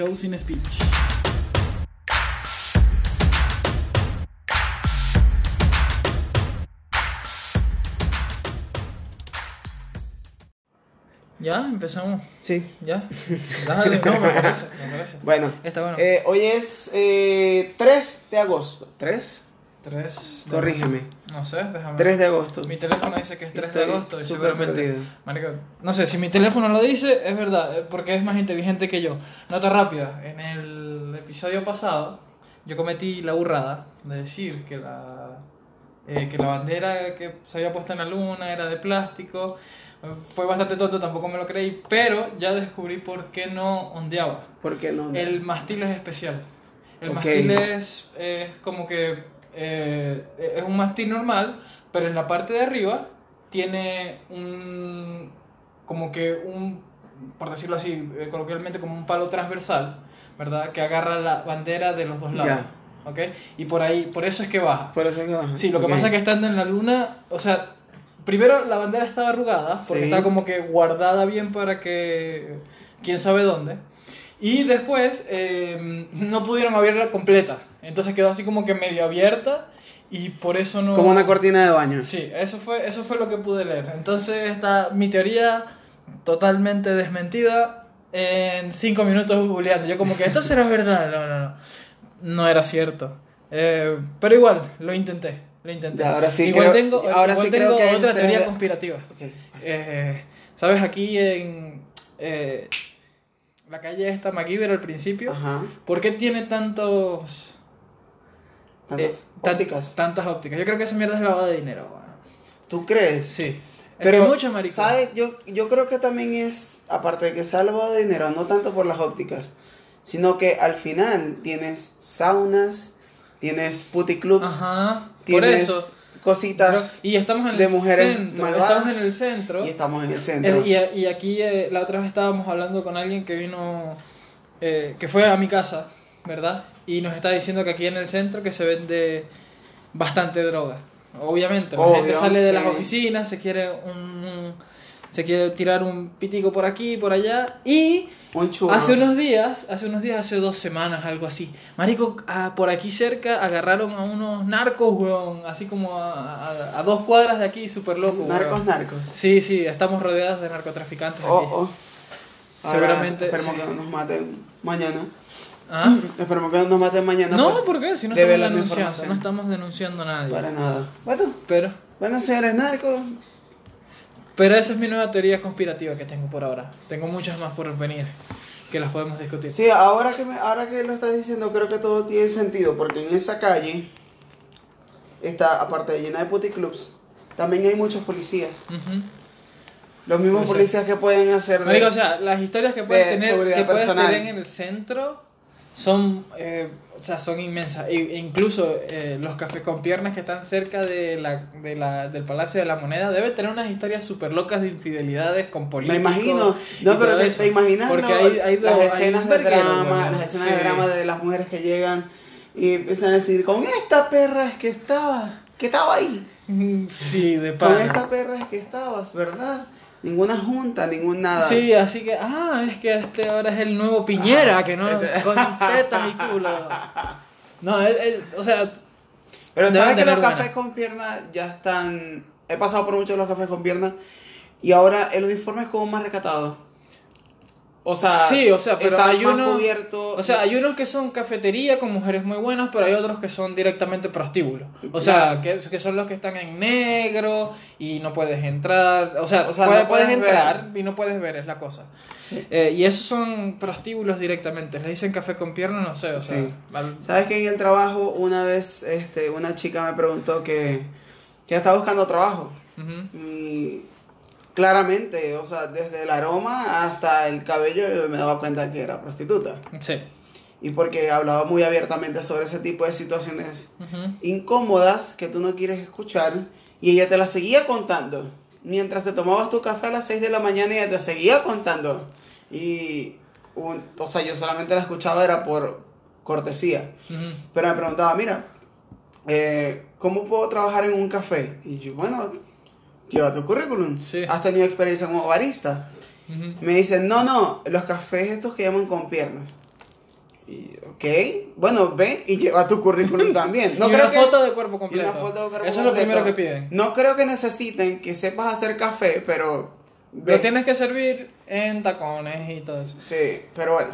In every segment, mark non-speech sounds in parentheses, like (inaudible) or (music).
show sin speech. Ya, empezamos. Sí. Ya. (laughs) Dale, no, me parece, me parece. Bueno, Está bueno. eh, hoy es eh, 3 de agosto. ¿3? Tres. de- Corrígeme. No sé, déjame. 3 de agosto. Mi teléfono dice que es 3 de agosto y seguramente. perdido. Marico, no sé, si mi teléfono lo dice, es verdad, eh, porque es más inteligente que yo. Nota rápida: en el episodio pasado, yo cometí la burrada de decir que la, eh, que la bandera que se había puesto en la luna era de plástico. Fue bastante tonto, tampoco me lo creí, pero ya descubrí por qué no ondeaba. ¿Por qué no? El mástil es especial. El Ok. mástil es, es como que eh, es un mástil normal, pero en la parte de arriba tiene un como que un por decirlo así eh, coloquialmente como un palo transversal, ¿verdad? Que agarra la bandera de los dos lados. Ya. ¿Ok? Y por ahí, por eso es que baja. Por eso que baja. Sí, lo que pasa es que estando en la luna, o sea, primero la bandera estaba arrugada, porque Sí. está como que guardada bien para que quién sabe dónde. Y después eh, no pudieron abrirla completa, entonces quedó así como que medio abierta y por eso no... Como una cortina de baño. Sí, eso fue, eso fue lo que pude leer. Entonces está mi teoría totalmente desmentida en cinco minutos googleando. Yo como que esto será verdad. No, no, no. No era cierto. Eh, pero igual, lo intenté. Lo intenté. Ya, ahora sí igual creo- tengo, ahora igual sí creo tengo que otra teoría conspirativa. Eh, ¿Sabes? Aquí en eh, la calle esta, MacGyver al principio. Ajá. ¿Por qué tiene tantos... Tantas eh, ópticas. tantas ópticas? Yo creo que esa mierda es lavado de dinero. weón. ¿Tú crees? Sí. Pero, mucho. ¿sabes? Yo, yo creo que también es, aparte de que sea lavado de dinero, no tanto por las ópticas, sino que al final tienes saunas, tienes puticlubs, Ajá. Por tienes eso. cositas Pero- y estamos en de el mujeres centro. malvadas. Estamos en el centro. y estamos en el centro. Y, y aquí eh, la otra vez estábamos hablando con alguien que vino, eh, que fue a mi casa, ¿verdad? Y nos está diciendo que aquí en el centro que se vende bastante droga. Obviamente, la gente sale de las oficinas, se quiere un, se quiere tirar un pitico por aquí, por allá y Un. Hace unos días, hace unos días, hace dos semanas, algo así. Marico, ah, por aquí cerca agarraron a unos narcos, weón. Así como a, a- a dos cuadras de aquí, súper loco, Narcos, weón. narcos. Sí, sí, estamos rodeados de narcotraficantes Oh, aquí. oh. Ahora, Seguramente, Esperemos sí. que no nos maten mañana. ¿Ah? Esperemos que no nos maten mañana. No, por- ¿por qué? Si no estamos denunciando, no estamos denunciando a nadie. Para nada. Bueno, Pero, bueno, señores narcos. pero esa es mi nueva teoría conspirativa que tengo por ahora. Tengo muchas más por venir que las podemos discutir. Sí, ahora que, me, ahora que lo estás diciendo, creo que todo tiene sentido, porque en esa calle está, aparte de llena de puticlubs, también hay muchos policías. Los mismos policías que pueden hacer... de- Marico, o sea, las historias que puedes de tener, que puedes tener en el centro son, eh, o sea, son inmensas. E, e incluso eh, los cafés con piernas que están cerca de la, de la, del Palacio de la Moneda deben tener unas historias súper locas de infidelidades con me políticos. imagino, y no, pero te, te imaginas Porque lo- hay, hay las dos- escenas de drama, las escenas Sí. de drama de las mujeres que llegan y empiezan a decir, con esta perra es que estaba, que estaba ahí. (laughs) Sí, de Con pana. esta perra es que estabas, ¿verdad? Ninguna junta, ningún nada. Sí, así que, ah, es que este ahora es el nuevo Piñera, que no, con tetas y culo. No, es- es- o sea, Pero sabes que los buena. cafés con piernas ya están. He pasado por muchos de los cafés con piernas y ahora el uniforme es como más recatado. O sea, Sí, o sea, pero hay más uno- cubierto. O sea, hay unos que son cafetería con mujeres muy buenas, pero hay otros que son directamente prostíbulos. O sea, que, que son los que están en negro y no puedes entrar. O sea, O sea, no puedes, entrar y no puedes ver, es la cosa. Eh, y esos son prostíbulos directamente. Le dicen café con pierna, no sé, o sea. Sí. al- Sabes que en el trabajo una vez este, una chica me preguntó que, que estaba buscando trabajo. Y claramente, o sea, desde el aroma hasta el cabello yo me daba cuenta que era prostituta. Sí. Y porque hablaba muy abiertamente sobre ese tipo de situaciones incómodas que tú no quieres escuchar y ella te las seguía contando. Mientras te tomabas tu café a las 6 de la mañana ella te seguía contando. Y, un- o sea, yo solamente la escuchaba era por cortesía. Pero me preguntaba, mira, eh, ¿cómo puedo trabajar en un café? Y yo, bueno, lleva tu currículum. Sí. Has tenido experiencia como barista. Me dicen, no, no, los cafés estos que llaman con piernas. Y, ok, bueno, ve y lleva tu currículum (laughs) también. No y creo una que- foto de cuerpo completo. una foto de cuerpo Eso es lo completo. primero que piden. No creo que necesiten que sepas hacer café, pero... Lo tienes que servir en tacones y todo eso. Sí, pero bueno.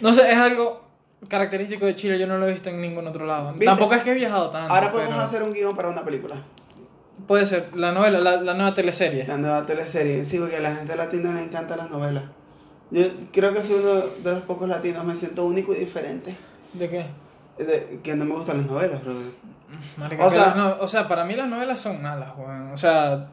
No sé, es algo característico de Chile, yo no lo he visto en ningún otro lado. ¿Viste? Tampoco es que he viajado tanto. Ahora podemos pero hacer un guion para una película. Puede ser, la novela, la, la nueva teleserie. La nueva teleserie. Sí, porque a la gente latina le encantan las novelas. Yo creo que soy uno de los pocos latinos, me siento único y diferente. ¿De qué? De- que no me gustan las novelas, brother. Marica, O sea- las no- o sea, para mí las novelas son malas, weón. O sea,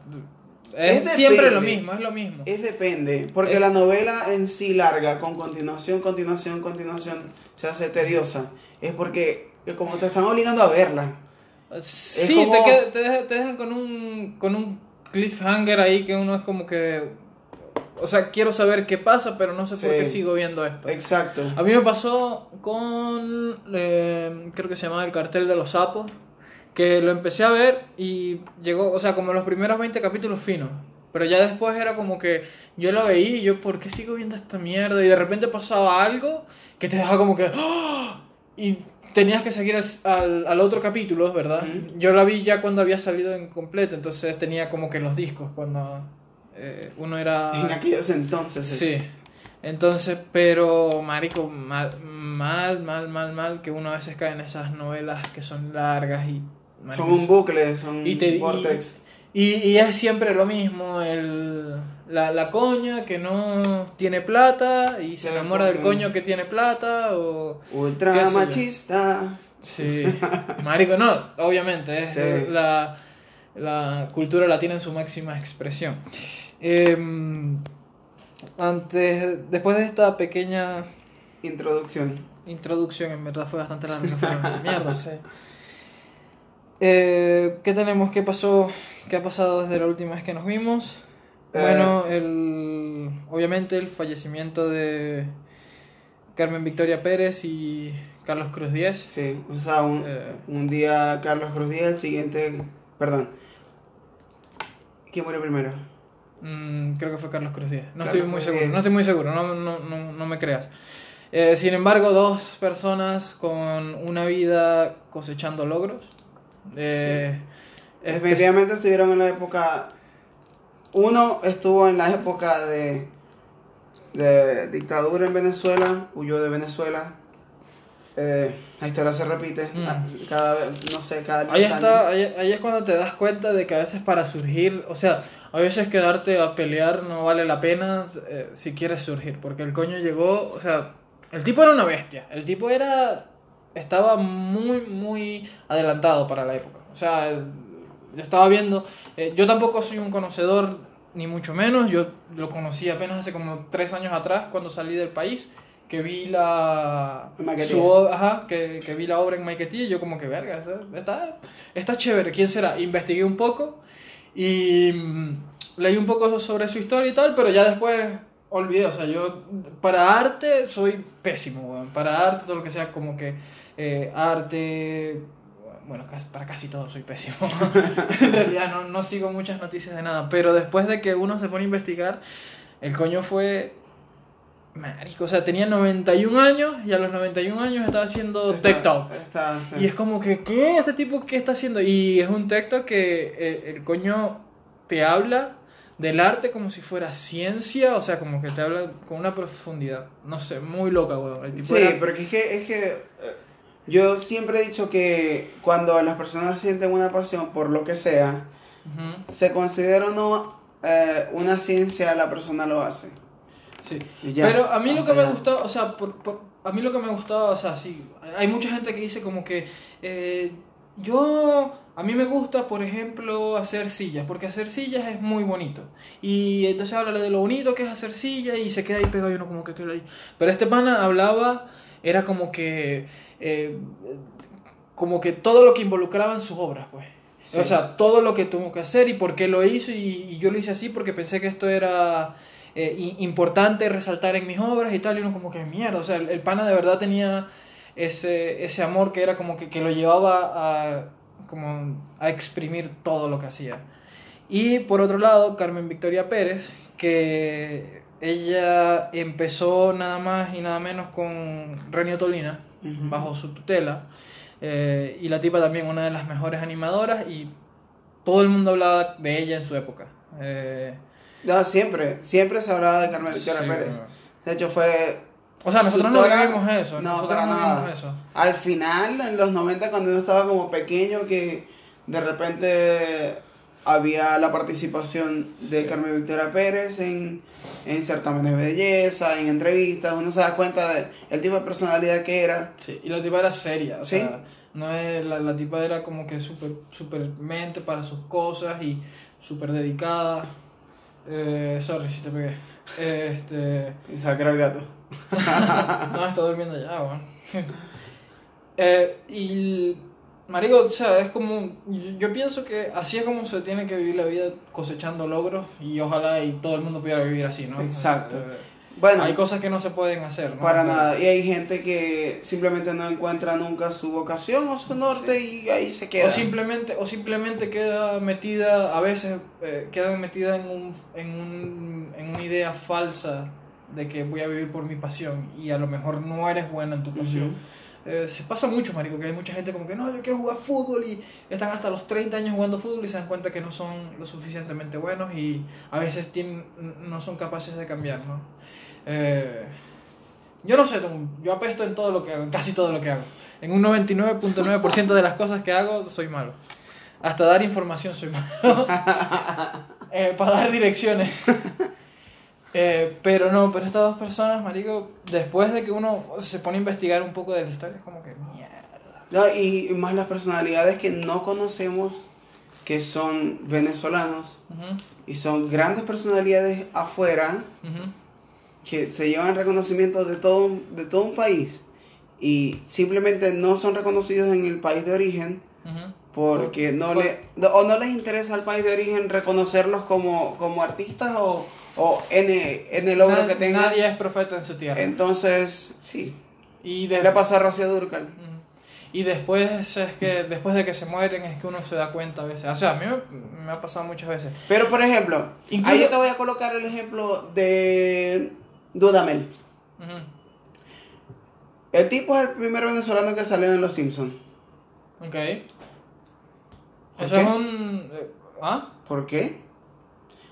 es, Es siempre lo mismo, es lo mismo. Es depende, porque Es- la novela en sí larga, con continuación, continuación, continuación, se hace tediosa. Es porque como te están obligando a verla. Sí, como- te, qued- te, dejan, te dejan con un, con un cliffhanger ahí que uno es como que... O sea, quiero saber qué pasa, pero no sé por qué sigo viendo esto. Exacto. A mí me pasó con, eh, creo que se llamaba El Cartel de los Sapos, que lo empecé a ver y llegó, o sea, como los primeros 20 capítulos finos. Pero ya después era como que yo lo veía y yo, ¿por qué sigo viendo esta mierda? Y de repente pasaba algo que te dejaba como que... Y tenías que seguir al, al, al otro capítulo, ¿verdad? Yo la vi ya cuando había salido en completo, entonces tenía como que los discos cuando eh, uno era... En aquellos entonces. es- Sí. Entonces, pero, marico, mal, mal, mal, mal, mal, que uno a veces cae en esas novelas que son largas y... marico, Son un bucle, son y te- y- vortex. y, y es siempre lo mismo, el, la, la coña que no tiene plata y se enamora del coño que tiene plata o... Ultra machista. Sí, marico, no, obviamente, es Sí. la, la cultura latina en su máxima expresión. Em, antes, después de esta pequeña Introducción. introducción, en verdad fue bastante larga, fue mierda, sí. Eh, ¿Qué tenemos? ¿Qué pasó? ¿Qué ha pasado desde la última vez que nos vimos? Eh. Bueno, el, obviamente el fallecimiento de Carmen Victoria Pérez y Carlos Cruz Díez. Sí, o sea, un, Eh. un día Carlos Cruz Díaz, el siguiente. Perdón. ¿Quién murió primero? Mm, creo que fue Carlos Cruz Díaz. No Carlos estoy muy Cruz seguro, Díaz. no estoy muy seguro, no, no, no, no me creas. Eh, sin embargo, dos personas con una vida cosechando logros. Eh, es- Definitivamente estuvieron en la época. Uno estuvo en la época de, de dictadura en Venezuela, huyó de Venezuela. Eh, la historia se repite Mm. ah, cada vez, no sé, cada Ahí 10 está, ahí, ahí es cuando te das cuenta de que a veces para surgir, o sea, a veces quedarte a pelear no vale la pena eh, si quieres surgir, porque el coño llegó, o sea, el tipo era una bestia, el tipo era, estaba muy, muy adelantado para la época, o sea, el- yo estaba viendo, eh, yo tampoco soy un conocedor, ni mucho menos, yo lo conocí apenas hace como tres años atrás, cuando salí del país, que vi la su ajá, que, que vi la obra en Maiquetía y yo como que verga, está- está, chévere, ¿quién será? Investigué un poco y mm, leí un poco sobre su historia y tal, pero ya después olvidé, o sea, yo para arte soy pésimo, para arte, todo lo que sea como que eh, arte, bueno, para casi todo soy pésimo, (laughs) en realidad no, no sigo muchas noticias de nada, pero después de que uno se pone a investigar, el coño fue... Marico, o sea, tenía 91 años y a los 91 años estaba haciendo Está- Talks. está- sí. Y es como que, ¿qué? ¿Este tipo qué está haciendo? Y es un texto que eh, el coño te habla del arte como si fuera ciencia, o sea, como que te habla con una profundidad. No sé, muy loca, weón. El tipo Sí, era- porque es que, es que eh, yo siempre he dicho que cuando las personas sienten una pasión por lo que sea, Ujú, se considera o no eh, una ciencia, la persona lo hace. sí. Ya, Pero a mí lo que me gustó, o sea, por- por- a mí lo que me gustaba, o sea, sí, hay mucha gente que dice como que eh, yo, a mí me gusta, por ejemplo, hacer sillas, porque hacer sillas es muy bonito. Y entonces habla de lo bonito que es hacer sillas y se queda ahí pegado y uno como que queda ahí. Pero este pana hablaba, era como que, eh, como que todo lo que involucraba en sus obras, pues. Sí. O sea, todo lo que tuvo que hacer y por qué lo hizo y, y yo lo hice así porque pensé que esto era eh, importante resaltar en mis obras y tal y uno como que mierda, o sea, el, el pana de verdad tenía ese, ese amor que era como que, que lo llevaba a, como a exprimir todo lo que hacía. Y por otro lado, Carmen Victoria Pérez, que ella empezó nada más y nada menos con Renio Tolina, Bajo su tutela. eh, y la tipa también una de las mejores animadoras y todo el mundo hablaba de ella en su época. Eh, No, siempre, siempre se hablaba de Carmen Victoria sí, Pérez. De hecho, fue O sea, nosotros no vivimos eso, no, nosotros para no nada. vivimos eso. al final, en los 90, cuando uno estaba como pequeño, que de repente había la participación de Carmen Victoria Pérez en, en certámenes de belleza, en entrevistas, uno se da cuenta del tipo de personalidad que era. Sí, y la tipa era seria, o Sí. sea, no es, la, la tipa era como que súper super mente para sus cosas y súper dedicada. Eh, sorry si te pegué. (laughs) Este, Y era el gato. (laughs) no, está durmiendo ya, weón. (laughs) Eh, y, marico, o sea, es como, yo, yo pienso que así es como se tiene que vivir la vida cosechando logros y ojalá y todo el mundo pudiera vivir así, ¿no? Exacto. Eh, Bueno, hay cosas que no se pueden hacer, ¿no? para O sea, nada. Y hay gente que simplemente no encuentra nunca su vocación o su norte y ahí se queda. O simplemente, o simplemente queda metida, a veces eh, queda metida en, un, en, un, en una idea falsa de que voy a vivir por mi pasión y a lo mejor no eres buena en tu pasión. Eh, se pasa mucho, marico, que hay mucha gente como que no, yo quiero jugar fútbol y están hasta los 30 años jugando fútbol y se dan cuenta que no son lo suficientemente buenos y a veces no son capaces de cambiar, ¿no? Eh, yo no sé, yo apesto en todo lo que hago, casi todo lo que hago. En un 99.9% de las cosas que hago soy malo. Hasta dar información soy malo. (laughs) Eh, para dar direcciones. Eh, pero no, pero estas dos personas, marico, después de que uno se pone a investigar un poco de la historia, es como que mierda. No, y más las personalidades que no conocemos, que son venezolanos, y son grandes personalidades afuera, que se llevan reconocimiento de todo, un- de todo un país, y simplemente no son reconocidos en el país de origen, porque no le, o no les interesa al país de origen reconocerlos como, como artistas o, o N, N logro Nad- que tengan. Nadie es profeta en su tierra. Entonces, sí. y, Le de- pasó a Rocío Durcal. Y después es que después de que se mueren es que uno se da cuenta a veces. O sea, a mí me, me ha pasado muchas veces. Pero, por ejemplo, Incluso- ahí yo te voy a colocar el ejemplo de Dudamel. El tipo es el primer venezolano que salió en Los Simpsons. Ok. ¿Por Eso qué? es un... eh, ¿Ah? ¿Por qué?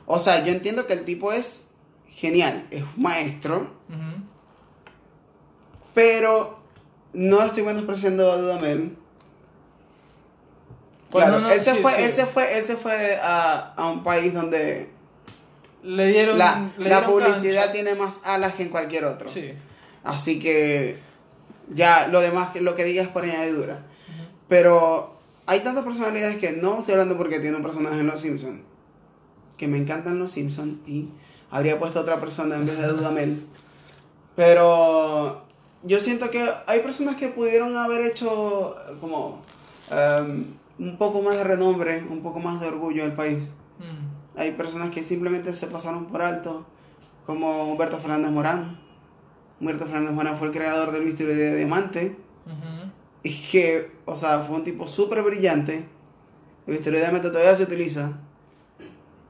O sea, yo entiendo que el tipo es genial, es un maestro, pero no estoy menospreciando a Dudamel. Pues Claro, no, no, él, se sí, fue, sí. él se fue, él se fue a, a un país donde Le dieron... la, le la publicidad cancha. tiene más alas que en cualquier otro. Sí. Así que ya lo demás, que lo que digas por añadidura. Pero hay tantas personalidades que no estoy hablando porque tiene un personaje en Los Simpsons. Que me encantan Los Simpsons y habría puesto otra persona en vez de Dudamel. Pero yo siento que hay personas que pudieron haber hecho eh, como em, un poco más de renombre, un poco más de orgullo al país. Mm. Hay personas que simplemente se pasaron por alto, como Humberto Fernández Morán. Humberto Fernández Morán fue el creador del bisturí de diamante. Y que, o sea, fue un tipo súper brillante. El bisturí de diamante todavía se utiliza.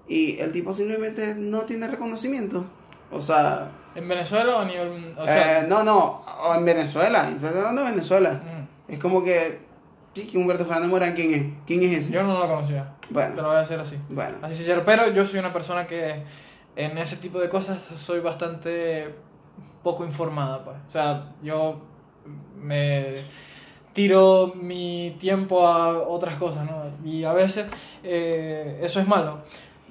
Y el tipo simplemente no tiene reconocimiento. O sea, ¿En Venezuela o a nivel... O sea... eh, no, no, o en Venezuela. Estoy hablando de Venezuela. mm. Es como que, sí, que Humberto Fernández Morán, ¿quién es? ¿Quién es ese? Yo no lo conocía. Te Bueno, lo voy a decir así. bueno. Así sincero. Pero yo soy una persona que en ese tipo de cosas soy bastante poco informada. Pues. O sea, yo me tiro mi tiempo a otras cosas, ¿no? Y a veces eh, eso es malo.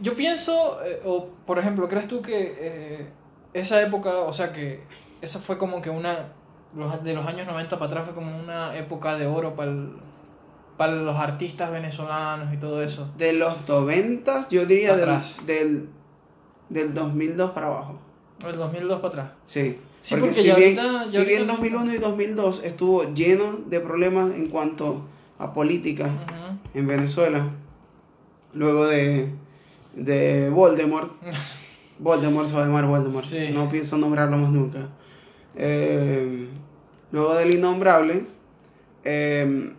Yo pienso, eh, o por ejemplo, ¿crees tú que eh, esa época, o sea, que esa fue como que una, los, de los años 90 para atrás fue como una época de oro para, el- para los artistas venezolanos y todo eso? De los 90, yo diría del, del, del 2002 para abajo. El 2002 para atrás. Sí. Sí, porque, porque si ya bien, ahorita- ya si ahorita bien mismo- 2001 y 2002 estuvo lleno de problemas en cuanto a política en Venezuela, luego de, de Voldemort, Voldemort se va a llamar Voldemort, Sí. no pienso nombrarlo más nunca. Eh, luego del innombrable, eh,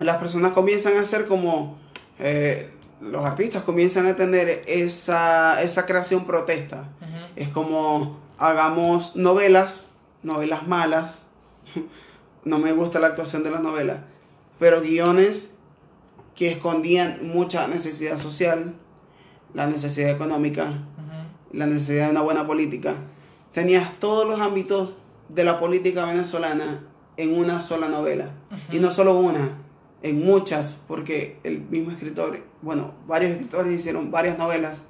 las personas comienzan a ser como, eh, los artistas comienzan a tener esa, esa creación protesta. Es como hagamos novelas, novelas malas. (laughs) no me gusta la actuación de las novelas, pero guiones que escondían mucha necesidad social, la necesidad económica, la necesidad de una buena política. Tenías todos los ámbitos de la política venezolana en una sola novela. Y no solo una, en muchas, porque el mismo escritor, bueno, varios escritores hicieron varias novelas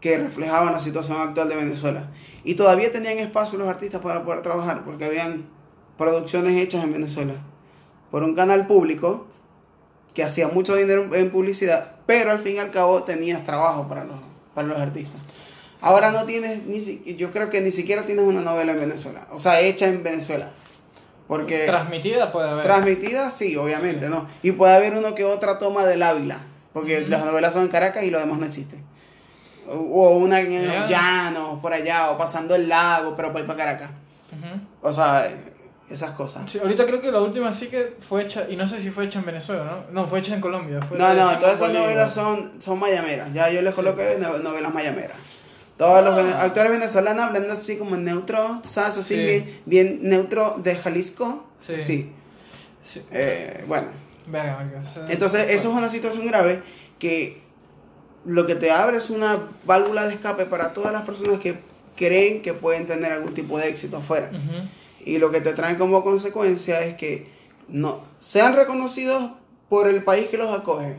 que reflejaban la situación actual de Venezuela. Y todavía tenían espacio los artistas para poder trabajar, porque habían producciones hechas en Venezuela por un canal público que hacía mucho dinero en publicidad, pero al fin y al cabo tenías trabajo para los, para los artistas. Ahora no tienes, ni yo creo que ni siquiera tienes una novela en Venezuela, o sea, hecha en Venezuela. Porque Transmitida puede haber. transmitida, sí, obviamente, ¿no? Y puede haber uno que otra toma del Ávila, porque las novelas son en Caracas y lo demás no existe. O una en los llanos, por allá, o pasando el lago, pero para ir para Caracas. O sea, esas cosas. Sí, ahorita creo que la última sí que fue hecha, y no sé si fue hecha en Venezuela, ¿no? No, fue hecha en Colombia. Fue No, no, todas esas novelas son, son mayameras. Ya yo les coloqué no- novelas mayameras. Todos los Ah. actores venezolanos hablando así como neutro, ¿sabes? Así Sí. bien, bien neutro de Jalisco. Sí. Eh, bueno, entonces eso es una situación grave que lo que te abre es una válvula de escape para todas las personas que creen que pueden tener algún tipo de éxito afuera. Y lo que te traen como consecuencia es que no sean reconocidos por el país que los acoge.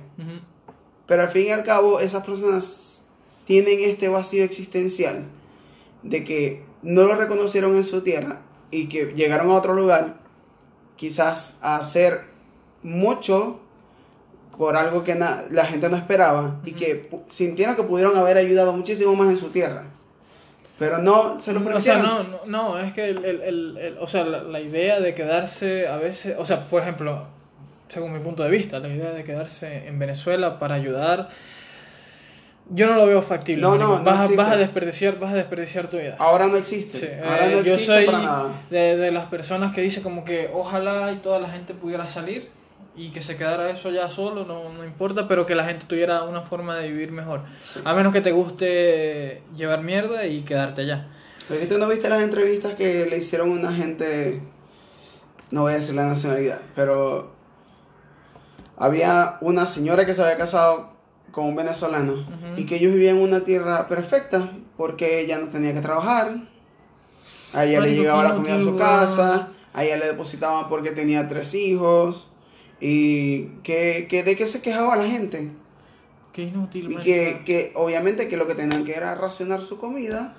Pero al fin y al cabo, esas personas tienen este vacío existencial de que no lo reconocieron en su tierra y que llegaron a otro lugar, quizás a hacer mucho por algo que la gente no esperaba y que sintieron que pudieron haber ayudado muchísimo más en su tierra. Pero no se lo O sea, no, no, es que el, el, el- el- o sea, la, la idea de quedarse a veces, o sea, por ejemplo, según mi punto de vista, la idea de quedarse en Venezuela para ayudar, yo no lo veo factible. No, marico. no, no vas, a, vas desperdiciar, vas a desperdiciar tu vida. Ahora no existe. Sí, Ahora eh, no yo soy para nada. de, de las personas que dice como que ojalá y toda la gente pudiera salir y que se quedara eso ya solo, no, no importa, pero que la gente tuviera una forma de vivir mejor. A menos que te guste llevar mierda y quedarte allá. Pero si tú no viste las entrevistas que le hicieron una gente, no voy a decir la nacionalidad, pero había una señora que se había casado con un venezolano Ujú. y que ellos vivían en una tierra perfecta porque ella no tenía que trabajar, a ella le llegaba la comida a su casa, a ella le depositaban porque tenía tres hijos y que, que de qué se quejaba la gente. Qué inútil. Y que, que obviamente que lo que tenían que era racionar su comida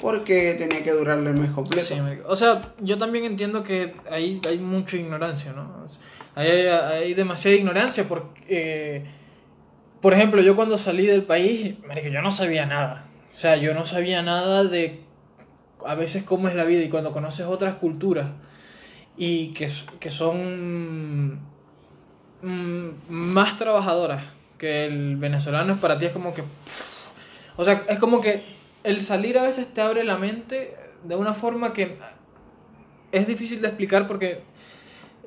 porque tenía que durarle el mes completo. Sí, o sea, yo también entiendo que hay, hay mucha ignorancia, ¿no? Hay, hay, hay demasiada ignorancia porque, eh, por ejemplo, yo cuando salí del país, marica, yo no sabía nada. O sea, yo no sabía nada de a veces cómo es la vida y cuando conoces otras culturas y que, que son mm, más trabajadoras que el venezolano para ti es como que o sea es como que el salir a veces te abre la mente de una forma que es difícil de explicar porque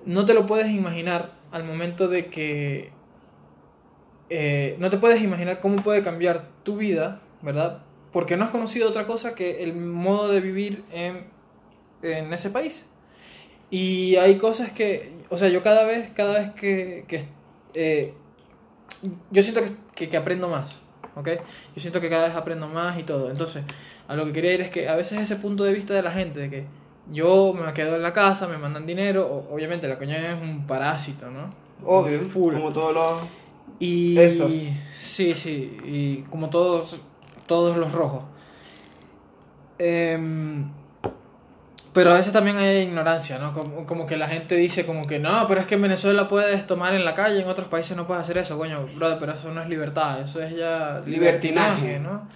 no te lo puedes imaginar al momento de que eh, no te puedes imaginar cómo puede cambiar tu vida, ¿verdad? Porque no has conocido otra cosa que el modo de vivir en, en ese país. Y hay cosas que, o sea, yo cada vez, cada vez que, que eh, yo siento que, que, que aprendo más, ¿ok? Yo siento que cada vez aprendo más y todo. Entonces, a lo que quería ir es que a veces ese punto de vista de la gente, de que yo me quedo en la casa, me mandan dinero, o- obviamente la coña es un parásito, ¿no? Obvio, Full. como todos los... Y Esos. sí, sí, y como todos todos los rojos. Em, pero a veces también hay ignorancia, ¿no? Como, como que la gente dice como que no, pero es que en Venezuela puedes tomar en la calle, en otros países no puedes hacer eso, coño, brother, pero eso no es libertad, eso es ya Libertinaje. ¿no?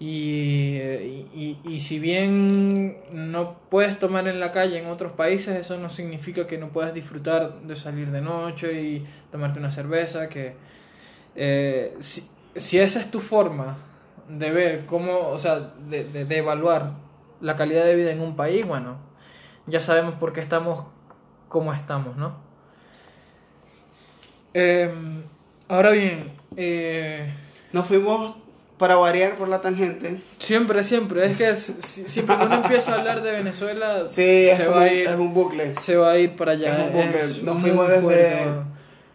Y, y, y, y si bien no puedes tomar en la calle en otros países, eso no significa que no puedas disfrutar de salir de noche y tomarte una cerveza, que eh, si, si esa es tu forma de ver cómo, o sea, de, de, de evaluar la calidad de vida en un país, bueno, ya sabemos por qué estamos como estamos, ¿no? Eh, ahora bien, eh, Nos fuimos para variar por la tangente. Siempre, siempre. Es que si, si- siempre que uno empieza a hablar de Venezuela, (laughs) Sí, es, se, va a ir, es un bucle. se va a ir para allá. es un bucle. Es Nos fuimos desde- fuerte,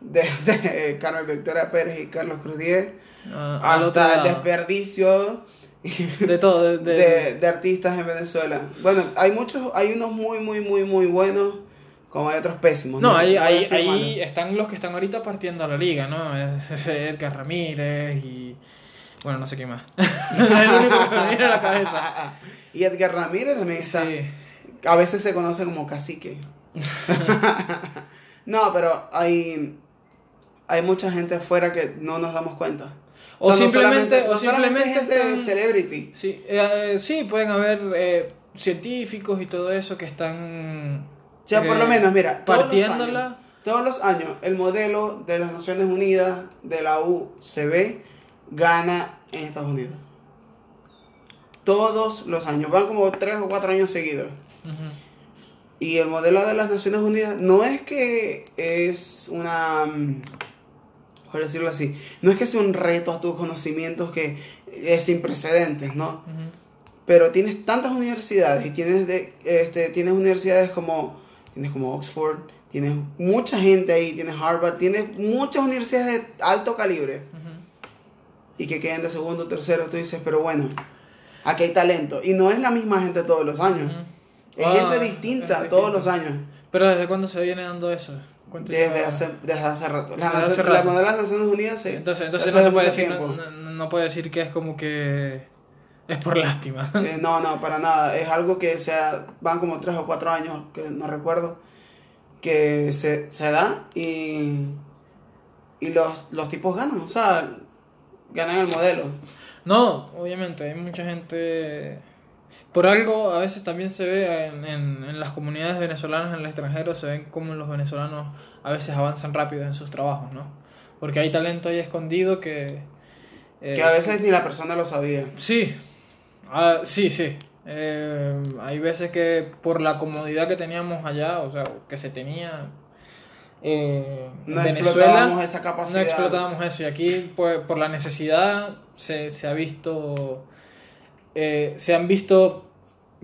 Desde Carmen Victoria Pérez y Carlos Cruz Díez ah, hasta el lado. desperdicio (laughs) De todo, de, de- de, de artistas en Venezuela. Bueno, hay muchos, hay unos muy, muy, muy, muy buenos, como hay otros pésimos. No, ahí, a ahí, decir ahí malos. están los que están ahorita partiendo a la liga, ¿no? (laughs) Edgar Ramírez y... Bueno, no sé qué más. es (laughs) el único que se me viene a la cabeza. Y Edgar Ramírez también está. Sí. A veces se conoce como cacique. no, pero hay, hay mucha gente afuera que no nos damos cuenta. O simplemente- o no solamente simplemente gente celebrity. Sí, eh, sí, pueden haber eh, científicos y todo eso que están... O sea, por lo eh, menos, mira, todos los años- Todos los años, el modelo de las Naciones Unidas de la UCB gana en Estados Unidos. Todos los años, van como tres o cuatro años seguidos. Y el modelo de las Naciones Unidas no es que es una, mm, por decirlo así, no es que sea un reto a tus conocimientos que es sin precedentes, ¿no? Pero tienes tantas universidades y tienes, de, este, tienes universidades como, tienes como Oxford, tienes mucha gente ahí, tienes Harvard, tienes muchas universidades de alto calibre y que queden de segundo tercero, tú dices, pero bueno, aquí hay talento. Y no es la misma gente todos los años. Es Ah, gente distinta es todos los años. Pero ¿desde cuándo se viene dando eso? ¿Cuánto Desde lleva? hace, desde hace rato. La, Desde hace rato. de las Naciones Unidas, sí. Entonces, entonces no se puede decir, no, no- no puede decir que es como que es por lástima. (laughs) Eh, no, no, para nada. Es algo que sea, van como tres o cuatro años, que no recuerdo, que se, se da y, y los, los tipos ganan. O sea, ganan el modelo. No, obviamente, hay mucha gente... Por algo, a veces también se ve en, en, en las comunidades venezolanas en el extranjero, se ven como los venezolanos a veces avanzan rápido en sus trabajos, ¿no? Porque hay talento ahí escondido que... eh, que a veces ni la persona lo sabía. Sí, Ah, sí, sí. Eh, hay veces que por la comodidad que teníamos allá, o sea, que se tenía eh, No Venezuela, explotábamos esa no capacidad. explotábamos eso. Y aquí, pues, por la necesidad, se, se ha visto, eh, se han visto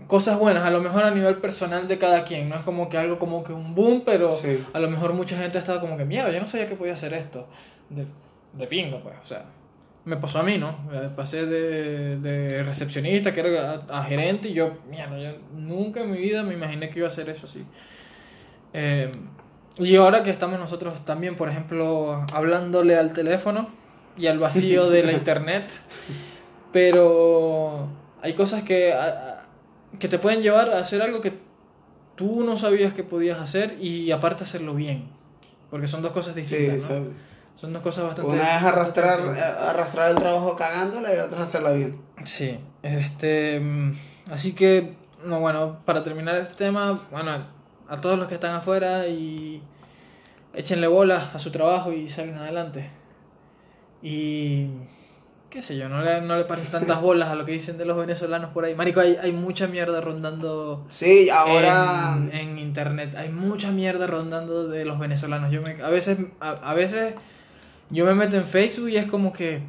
cosas buenas, a lo mejor a nivel personal de cada quien. No es como que algo como que un boom, pero Sí. a lo mejor mucha gente ha estado como que, mierda, yo no sabía que podía hacer esto. De, de pinga, pues, o sea. Me pasó a mí, ¿no? Eh, Pasé de, de recepcionista, que era a, a gerente, y yo, mierda, yo nunca en mi vida me imaginé que iba a hacer eso así. Eh, y ahora que estamos nosotros también, por ejemplo, hablándole al teléfono y al vacío de la (laughs) internet, pero hay cosas que, a- a- que te pueden llevar a hacer algo que tú no sabías que podías hacer y aparte hacerlo bien, porque son dos cosas Sí, distintas. ¿no? sabe. Son dos cosas bastante Una es arrastrar, eh, arrastrar el trabajo cagándola y la otra es hacerla bien. Sí, este. mm, Así que, no, bueno, para terminar este tema, bueno, a todos los que están afuera y échenle bolas a su trabajo y salgan adelante. Y. qué sé yo, no le, no le paren tantas bolas a lo que dicen de los venezolanos por ahí. Marico, hay, hay mucha mierda rondando. Sí, ahora... En, en internet hay mucha mierda rondando de los venezolanos. Yo me, a veces a, a veces yo me meto en Facebook y es como que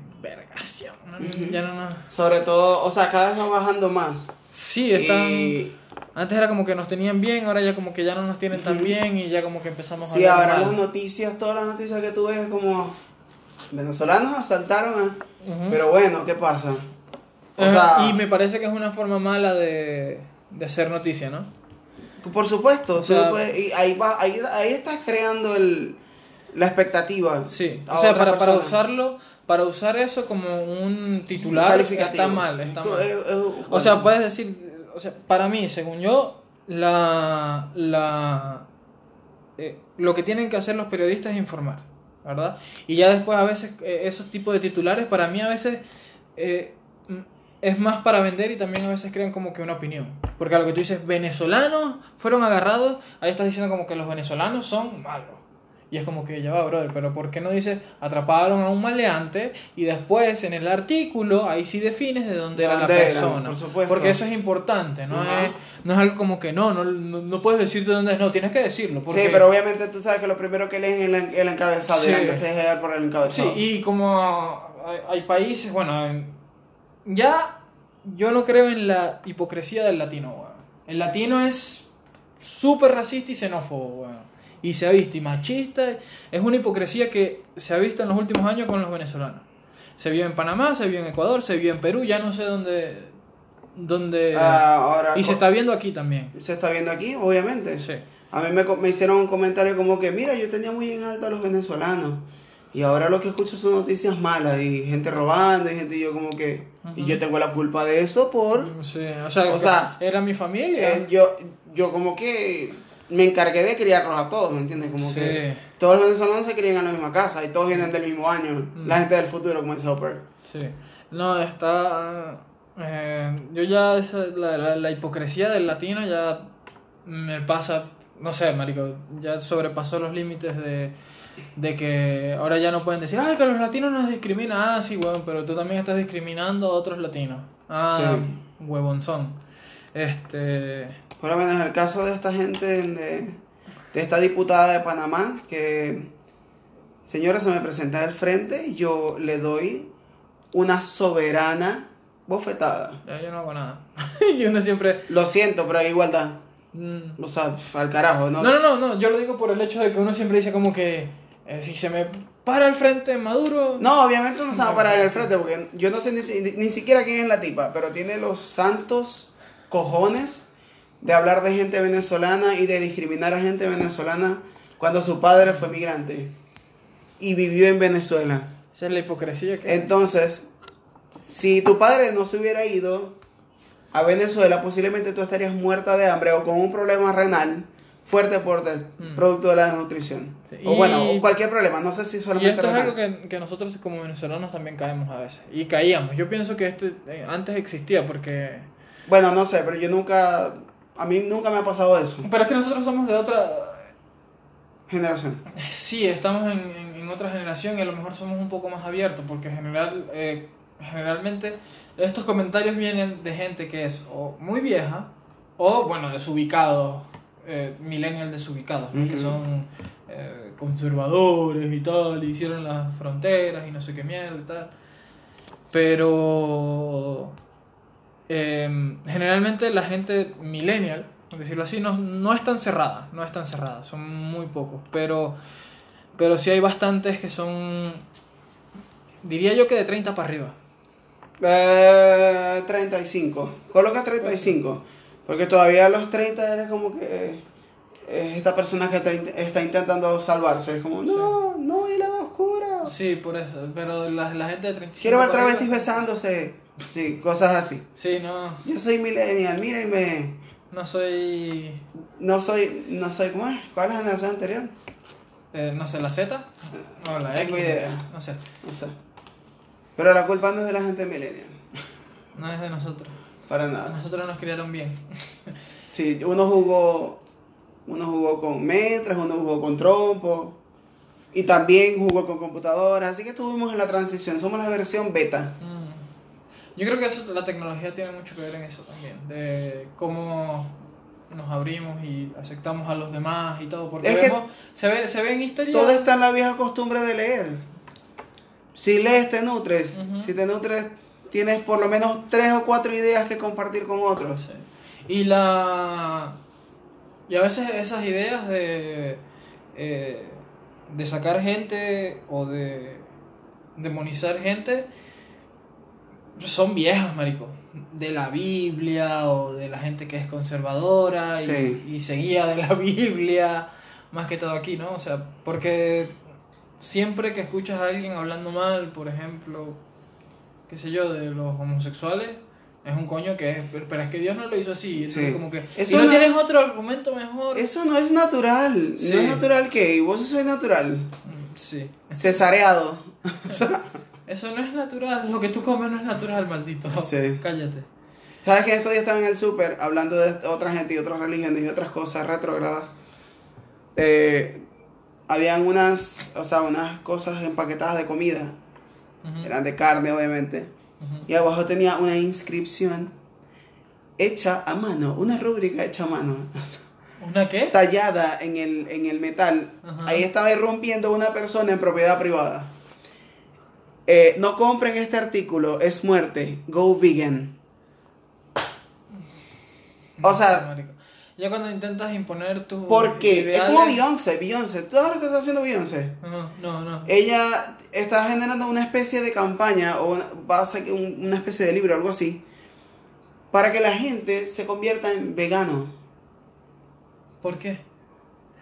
no, Ujú. ya no, no. Sobre todo, o sea, cada vez va bajando más. Sí, están Y- antes era como que nos tenían bien, ahora ya como que ya no nos tienen tan bien y ya como que empezamos Sí, a hablar ahora mal. las noticias, todas las noticias que tú ves es como venezolanos asaltaron a... Pero bueno, ¿qué pasa? O sea, y me parece que es una forma mala de, de hacer noticia, ¿no? por supuesto, O sea- y ahí, va, ahí, ahí estás creando el, la expectativa. Sí, a o sea, para, para usarlo, para usar eso como un titular está mal, está Es- mal. O sea, puedes decir, o sea, para mí, según yo, la, la, eh, lo que tienen que hacer los periodistas es informar, ¿verdad? Y ya después a veces eh, esos tipos de titulares, para mí a veces eh, mm, es más para vender y también a veces crean como que una opinión. Porque a lo que tú dices, venezolanos fueron agarrados, ahí estás diciendo como que los venezolanos son malos. Y es como que ya va, brother, pero ¿por qué no dices atraparon a un maleante y después en el artículo ahí sí defines de dónde De era la persona? por. Porque eso es importante, no, es, no es algo como que no, no, no, puedes decir de dónde es, no, tienes que decirlo. Porque, Sí, pero obviamente tú sabes que lo primero que leen es el, el encabezado Sí. y se deja llevar por el Sí, encabezado. y como hay, hay países, bueno, en- ya yo no creo en la hipocresía del latino, weón. El latino es súper racista y xenófobo, weón. Y se ha visto y machista. Es una hipocresía que se ha visto en los últimos años con los venezolanos. Se vio en Panamá, se vio en Ecuador, se vio en Perú, ya no sé dónde. dónde Ah, ahora y se está viendo aquí también. se está viendo aquí, obviamente. Sí. A mí me, me hicieron un comentario como que, mira, yo tenía muy en alto a los venezolanos. Y ahora lo que escucho son noticias malas y gente robando y gente y yo como que... Y yo tengo la culpa de eso por... Sí, o sea, O sea, era mi familia. eh, yo, yo como que me encargué de criarlos a todos, ¿me entiendes? Como Sí. que todos los venezolanos se crían en la misma casa y todos vienen del mismo año. Mm. La gente del futuro como es Hopper. Sí. No, está. eh, yo ya. esa- la, la, la hipocresía del latino ya me pasa. No sé, marico. Ya sobrepasó los límites de. De que ahora ya no pueden decir, ay, que los latinos nos discriminan. Ah, sí, weón, pero tú también estás discriminando a otros latinos. Ah, huevonzón. Este. Por lo menos el caso de esta gente, de, de esta diputada de Panamá, que señora se me presenta al frente y yo le doy una soberana bofetada. Ya yo no hago nada. (laughs) y uno siempre. Lo siento, pero hay igualdad. mm, O sea, al carajo, ¿no? No, no, no, no, yo lo digo por el hecho de que uno siempre dice como que eh, si se me para al frente Maduro. No, obviamente no se va a parar el frente porque yo no sé ni, si- ni siquiera quién es la tipa, pero tiene los santos cojones de hablar de gente venezolana y de discriminar a gente venezolana cuando su padre fue migrante y vivió en Venezuela. Esa es la hipocresía que. Entonces, si tu padre no se hubiera ido a Venezuela, posiblemente tú estarías muerta de hambre o con un problema renal fuerte por Mm. producto de la desnutrición. Sí, O bueno, y- o cualquier problema, no sé si y solamente esto es algo que, que nosotros como venezolanos también caemos a veces. Y caíamos. Yo pienso que esto eh, antes existía porque... Bueno, no sé, pero yo nunca. A mí nunca me ha pasado eso. Pero es que nosotros somos de otra... Generación. Sí, estamos en, en- en otra generación y a lo mejor somos un poco más abiertos porque general, eh, generalmente estos comentarios vienen de gente que es o muy vieja o, bueno, desubicados, eh, millennials desubicados, ¿no? que son eh, conservadores y tal, y hicieron las fronteras y no sé qué mierda y tal. Pero eh, generalmente la gente millennial, por decirlo así, no, no es tan cerrada, no es tan cerrada, son muy pocos, pero, pero sí hay bastantes que son, diría yo que de 30 para arriba. Eh, 35. Coloca 35. Porque todavía a los 30 eres como que. eh, esta persona que está, está intentando salvarse. Es como, no, no, y la da Sí, por eso, pero la, la gente de 35 Quiero ver travestis besándose. Sí, cosas así. Sí, no, Yo soy millennial, mírenme. no soy, No soy, no soy, ¿cómo es? ¿Cuál es la generación anterior? eh, no sé, la Z, no, la Tengo X, idea. no sé, No sé. Pero la culpa no es de la gente millennial. (laughs) no es de nosotros. Para nada. nosotros nos criaron bien. Sí, uno jugó, uno jugó con metras, uno jugó con trompo y también jugó con computadoras, así que estuvimos en la transición, somos la versión beta. Mm. Yo creo que eso, la tecnología tiene mucho que ver en eso también, de cómo nos abrimos y aceptamos a los demás y todo, porque Es que- vemos, se, ve, se ve en historia... Todo está en la vieja costumbre de leer. Si lees te nutres, si te nutres tienes por lo menos tres o cuatro ideas que compartir con otros. Sí. Y la... Y a veces esas ideas de... eh, de sacar gente o de demonizar gente son viejas, marico. De la Biblia o de la gente que es conservadora y, Sí. y seguía de la (laughs) Biblia, más que todo aquí, ¿no? O sea, porque siempre que escuchas a alguien hablando mal, por ejemplo, qué sé yo, de los homosexuales, es un coño que es, pero es que Dios no lo hizo así, Sí. como que... Eso y no, no tienes es- otro argumento mejor. Eso no es natural. Sí. No es natural que vos sois natural. Mm, Sí. Cesareado. (laughs) Eso no es natural, lo que tú comes no es natural, maldito. Sí. Cállate. ¿Sabes que estos días estaba en el súper hablando de otra gente y otras religiones y otras cosas retrógradas? Eh, habían unas, o sea, unas cosas empaquetadas de comida. Eran de carne, obviamente. Y abajo tenía una inscripción hecha a mano, una rúbrica hecha a mano, ¿Una qué? tallada en el, en el metal. Ahí estaba irrumpiendo una persona en propiedad privada. eh, no compren este artículo, es muerte, go vegan. O sea, Marico. Ya cuando intentas imponer tu. porque es como Beyoncé, Beyoncé, todo lo que está haciendo Beyoncé. No, no, no. Ella está generando una especie de campaña o va a un- una especie de libro, algo así, para que la gente se convierta en vegano. ¿Por qué?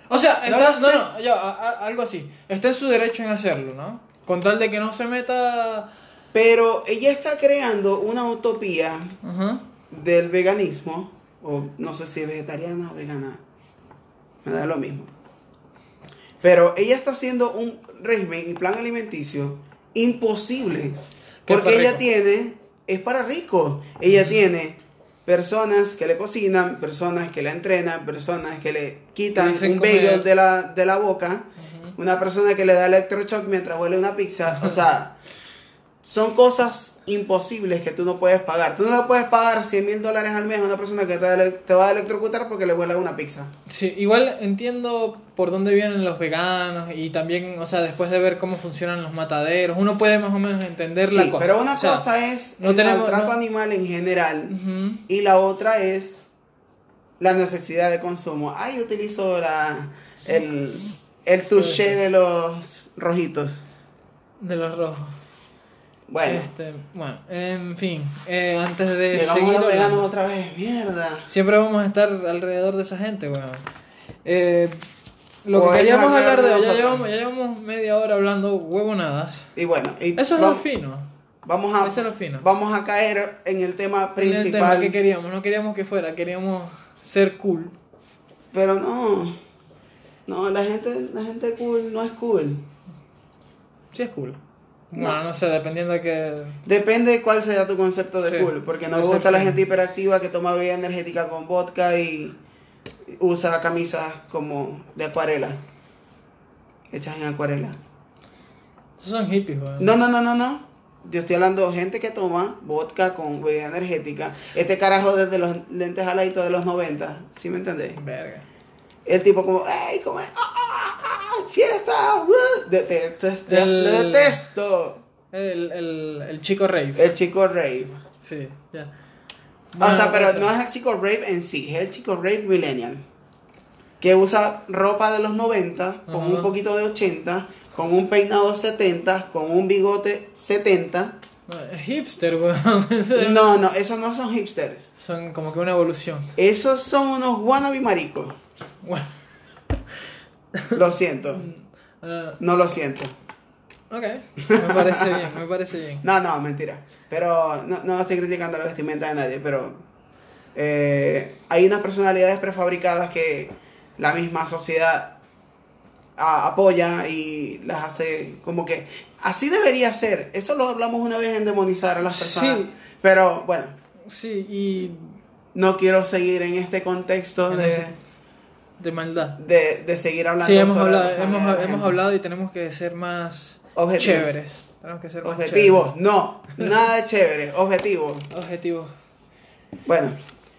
O sea, No está- no, no, ya, a- a- algo así. Está en su derecho en hacerlo, ¿no? Con tal de que no se meta. Pero ella está creando una utopía Ajá. del veganismo, o no sé si es vegetariana o vegana, me da lo mismo. Pero ella está haciendo un régimen y plan alimenticio imposible, porque ella tiene, es para rico, ella tiene personas que le cocinan, personas que la entrenan, personas que le quitan dicen un bagel de la, de la boca, una persona que le da electroshock mientras huele una pizza, o sea, son cosas imposibles que tú no puedes pagar. Tú no le puedes pagar 100 mil dólares al mes a una persona que te, va a electrocutar porque le huele una pizza. Sí, igual entiendo por dónde vienen los veganos y también, o sea, después de ver cómo funcionan los mataderos, uno puede más o menos entender la cosa. pero una O sea, cosa es no el tenemos- maltrato no- animal en general y la otra es la necesidad de consumo. Ahí utilizo la, el, el touché de los rojitos. De los rojos. Bueno, Este, bueno, en fin, eh, antes de seguir hablando, otra vez. Mierda. siempre vamos a estar alrededor de esa gente, weón. Eh, lo O que queríamos hablar de de hoy, ya llevamos, ya llevamos media hora hablando huevonadas. Y bueno, y Eso es lo fino. vamos a Eso es lo fino. vamos a caer en el tema En el principal. tema que queríamos, no queríamos que fuera, queríamos ser cool. Pero no. No, la gente, la gente cool no es cool. Sí es cool. No. No sé, dependiendo de que... Depende de cuál sea tu concepto de Sí, cool. Porque no me gusta la gente hiperactiva que toma bebida energética con vodka y usa camisas como de acuarela. Hechas en acuarela. Esos son hippies, weón. No, no, no, no, no. Yo estoy hablando de gente que toma vodka con bebida energética. Este carajo desde los lentes aladitos de los 90. ¿Sí me entendés? Verga. El tipo como, ¡ey, come! ¡Ah, ah, ¡Fiesta! ¡Uh! El- Lo detesto. El, el, el chico rave. El chico rave. Sí, ya. o sea, pero no es el chico rave en sí, es el chico rave millennial. Que usa ropa de los 90, con Ajá. un poquito de 80, con un peinado 70, con un bigote 70. no, es hipster, weón. (laughs) No, no, esos no son hipsters. Son como que una evolución. Esos son unos wannabe maricos. Bueno. Lo siento. ah, No lo siento. ok. Me parece bien, me parece bien. No, no, mentira. Pero no, no estoy criticando la vestimenta de nadie, pero eh, hay unas personalidades prefabricadas que la misma sociedad a- apoya y las hace como que así debería ser. Eso lo hablamos una vez en demonizar a las personas. Sí. Pero bueno, Sí, y no quiero seguir en este contexto En de, de maldad. de, de seguir hablando Sí, hemos sobre la hablado, hemos, hemos hablado y tenemos que ser más Objetivos. chéveres. Tenemos que ser más Objetivos, no, nada de chévere, objetivos. chéveres. Objetivos. Bueno,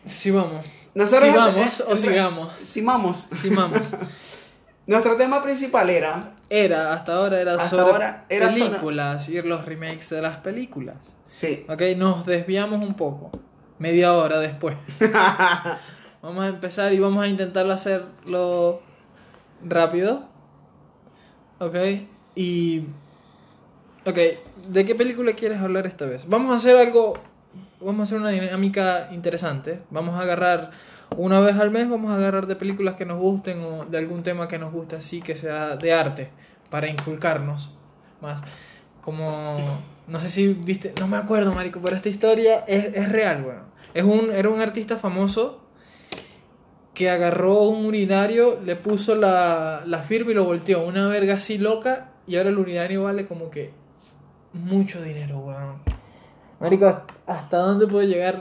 Si vamos. nosotros si vamos eh, o sigamos. Si vamos. Si vamos. (laughs) Nuestro tema principal era, Era, hasta ahora era Hasta sobre ahora era sobre- películas y los remakes de las películas. sí, Ok, nos desviamos un poco. Media hora después. (laughs) vamos a empezar y vamos a intentarlo hacerlo rápido. Ok, y. Ok, ¿de qué película quieres hablar esta vez? Vamos a hacer algo. Vamos a hacer una dinámica interesante. Vamos a agarrar. Una vez al mes vamos a agarrar de películas que nos gusten o de algún tema que nos guste así, que sea de arte, para inculcarnos más. Como, no sé si viste, no me acuerdo, marico, pero esta historia es, es real, weón. Es un, era un artista famoso que agarró un urinario, le puso la, la firma y lo volteó. Una verga así loca y ahora el urinario vale como que mucho dinero, weón. Marico, ¿hasta dónde puede llegar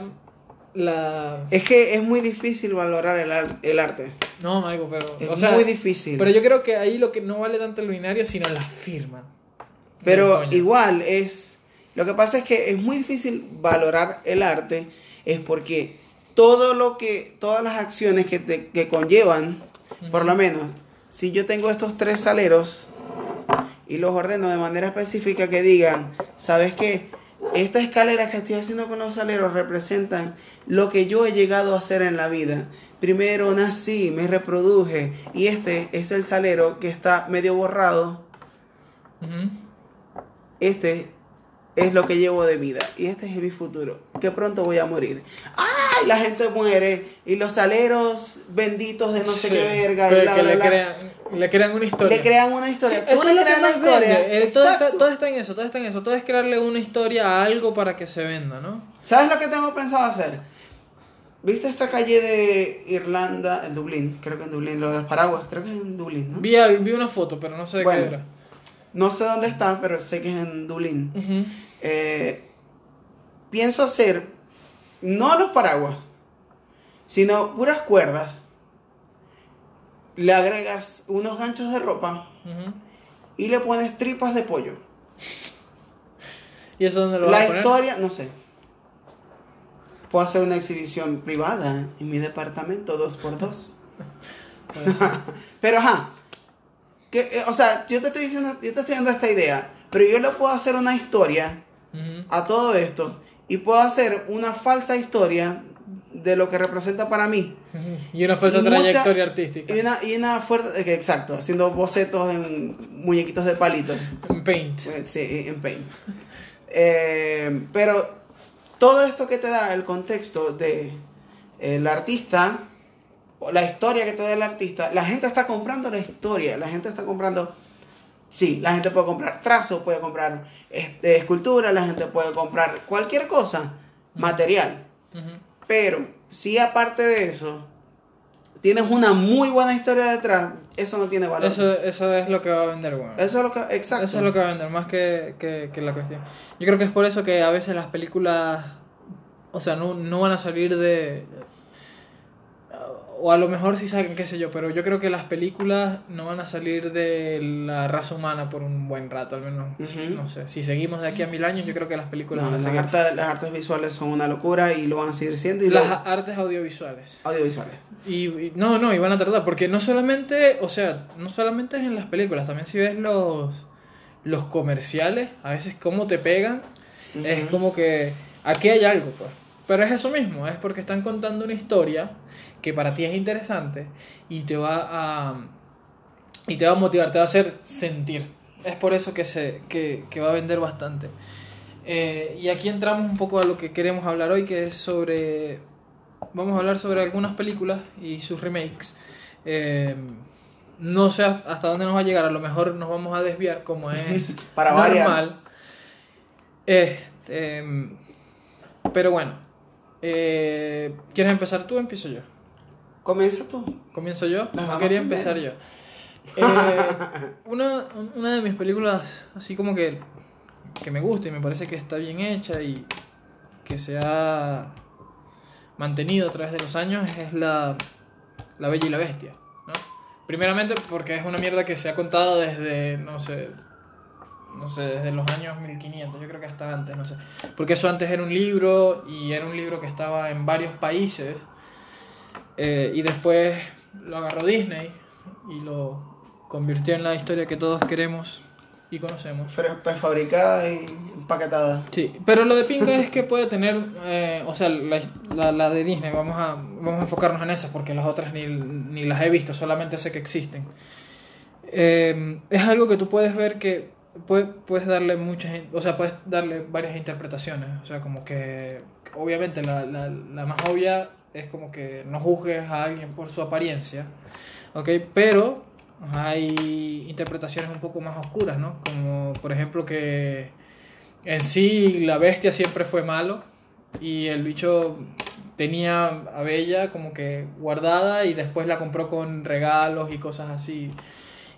la... es que es muy difícil valorar el, ar- el arte. No, marico, pero... Es o sea, muy difícil. Pero yo creo que ahí lo que no vale tanto el urinario, sino la firma. Pero igual es, lo que pasa es que es muy difícil valorar el arte, es porque todo lo que, todas las acciones que, te- que conllevan, por lo menos, si yo tengo estos tres saleros y los ordeno de manera específica que digan ¿sabes qué? Estas escaleras que estoy haciendo con los aleros representan lo que yo he llegado a hacer en la vida. Primero nací, me reproduje y este es el salero que está medio borrado. Ujú. Este es lo que llevo de vida y este es mi futuro, que pronto voy a morir. ¡Ay! La gente muere y los saleros benditos de no sé qué verga y bla, que bla, le, bla, crean, le crean una historia. le crean una historia. Sí, Tú eso le es lo que más historia. Eh, todo, está, todo está en eso, todo está en eso. Todo es crearle una historia a algo para que se venda, ¿no? ¿Sabes lo que tengo pensado hacer? ¿Viste esta calle de Irlanda, en Dublín? Creo que en Dublín, lo de los paraguas, creo que es en Dublín, ¿no? Vi, vi una foto, pero no sé de Bueno. qué era. No sé dónde está, pero sé que es en Dublín. Ujú. Eh, pienso hacer, no los paraguas, sino puras cuerdas. Le agregas unos ganchos de ropa y le pones tripas de pollo. ¿Y eso dónde lo vas La a poner? historia, no sé. Puedo hacer una exhibición privada en mi departamento 2x2. (laughs) Pero ajá. Que, eh, o sea, yo te estoy diciendo, yo te estoy dando esta idea. Pero yo le puedo hacer una historia A todo esto. Y puedo hacer una falsa historia de lo que representa para mí. (laughs) Y una falsa Y mucha- trayectoria artística. Y una, y una fuerte. eh, Exacto, haciendo bocetos en muñequitos de palitos. En Paint. Eh, Sí, en Paint. (laughs) Eh, pero todo esto que te da el contexto de el artista, o la historia que te da el artista, la gente está comprando la historia, la gente está comprando, sí, la gente puede comprar trazos, puede comprar este, escultura, la gente puede comprar cualquier cosa, material, pero si aparte de eso tienes una muy buena historia detrás, eso no tiene valor. Eso, eso es lo que va a vender, bueno. Eso es lo que, exacto. Eso es lo que va a vender, más que, que, que la cuestión. Yo creo que es por eso que a veces las películas, o sea, no, no van a salir de... O a lo mejor sí saben, qué sé yo, pero yo creo que las películas no van a salir de la raza humana por un buen rato, al menos. No sé, si seguimos de aquí a mil años, yo creo que las películas No, van a las, artes, las artes visuales son una locura y lo van a seguir siendo. Y Las artes audiovisuales. audiovisuales. Y, y- no, no, y van a tratar, porque no solamente, o sea, no solamente es en las películas, también si ves los, los comerciales, a veces cómo te pegan, es como que aquí hay algo, pues. Pero es eso mismo, es porque están contando una historia que para ti es interesante y te va a y te va a motivar, te va a hacer sentir. Es por eso que se que, que va a vender bastante. Eh, y aquí entramos un poco a lo que queremos hablar hoy, que es sobre vamos a hablar sobre algunas películas y sus remakes. Eh, no sé hasta dónde nos va a llegar, a lo mejor nos vamos a desviar como es (laughs) Para normal. Em, pero bueno, eh, ¿quieres empezar tú o empiezo yo? Comienza tú. ¿Comienzo yo? No quería empezar yo. (laughs) Eh, una, una de mis películas, así como que, que me gusta y me parece que está bien hecha y que se ha mantenido a través de los años, es la, la Bella y la Bestia. ¿no? Primeramente porque es una mierda que se ha contado desde, no sé, no sé, desde los años 1500, yo creo que hasta antes, no sé. Porque eso antes era un libro y era un libro que estaba en varios países. Eh, y después lo agarró Disney y lo convirtió en la historia que todos queremos y conocemos. Pre- Prefabricada y empaquetada. Sí, pero lo de Pinga es que puede tener, eh, o sea, la, la, la de Disney, vamos a, vamos a enfocarnos en esas porque las otras ni, ni las he visto, solamente sé que existen. Eh, es algo que tú puedes ver que puede- puedes darle muchas, o sea, puedes darle varias interpretaciones, o sea, como que obviamente la, la, la más obvia es como que no juzgues a alguien por su apariencia, ¿ok? Pero hay interpretaciones un poco más oscuras, ¿no? Como por ejemplo que en sí la bestia siempre fue malo y el bicho tenía a Bella como que guardada y después la compró con regalos y cosas así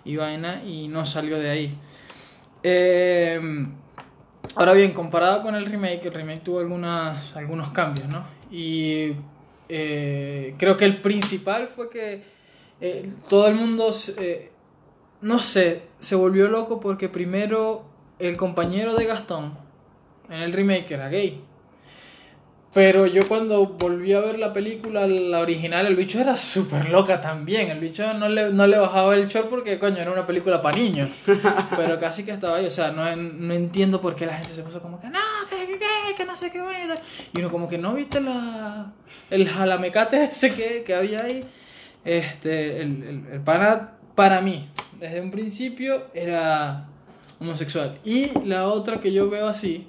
y vaina y no salió de ahí. Eh, ahora bien, comparado con el remake, el remake tuvo algunas, algunos cambios, ¿no? Y eh, creo que el principal fue que eh, todo el mundo, eh, no sé, se volvió loco porque primero el compañero de Gastón en el remake era gay. Pero yo cuando volví a ver la película, la original, el bicho era súper loca también. El bicho no le, no le bajaba el short porque, coño, era una película para niños. (laughs) Pero casi que estaba ahí. O sea, no, no entiendo por qué la gente se puso como que, no, que, que, que, que no sé qué bueno. Y uno como que no viste la, el jalamecate ese que, que había ahí. Este, el, el, el pana, para mí, desde un principio, era homosexual. Y la otra que yo veo así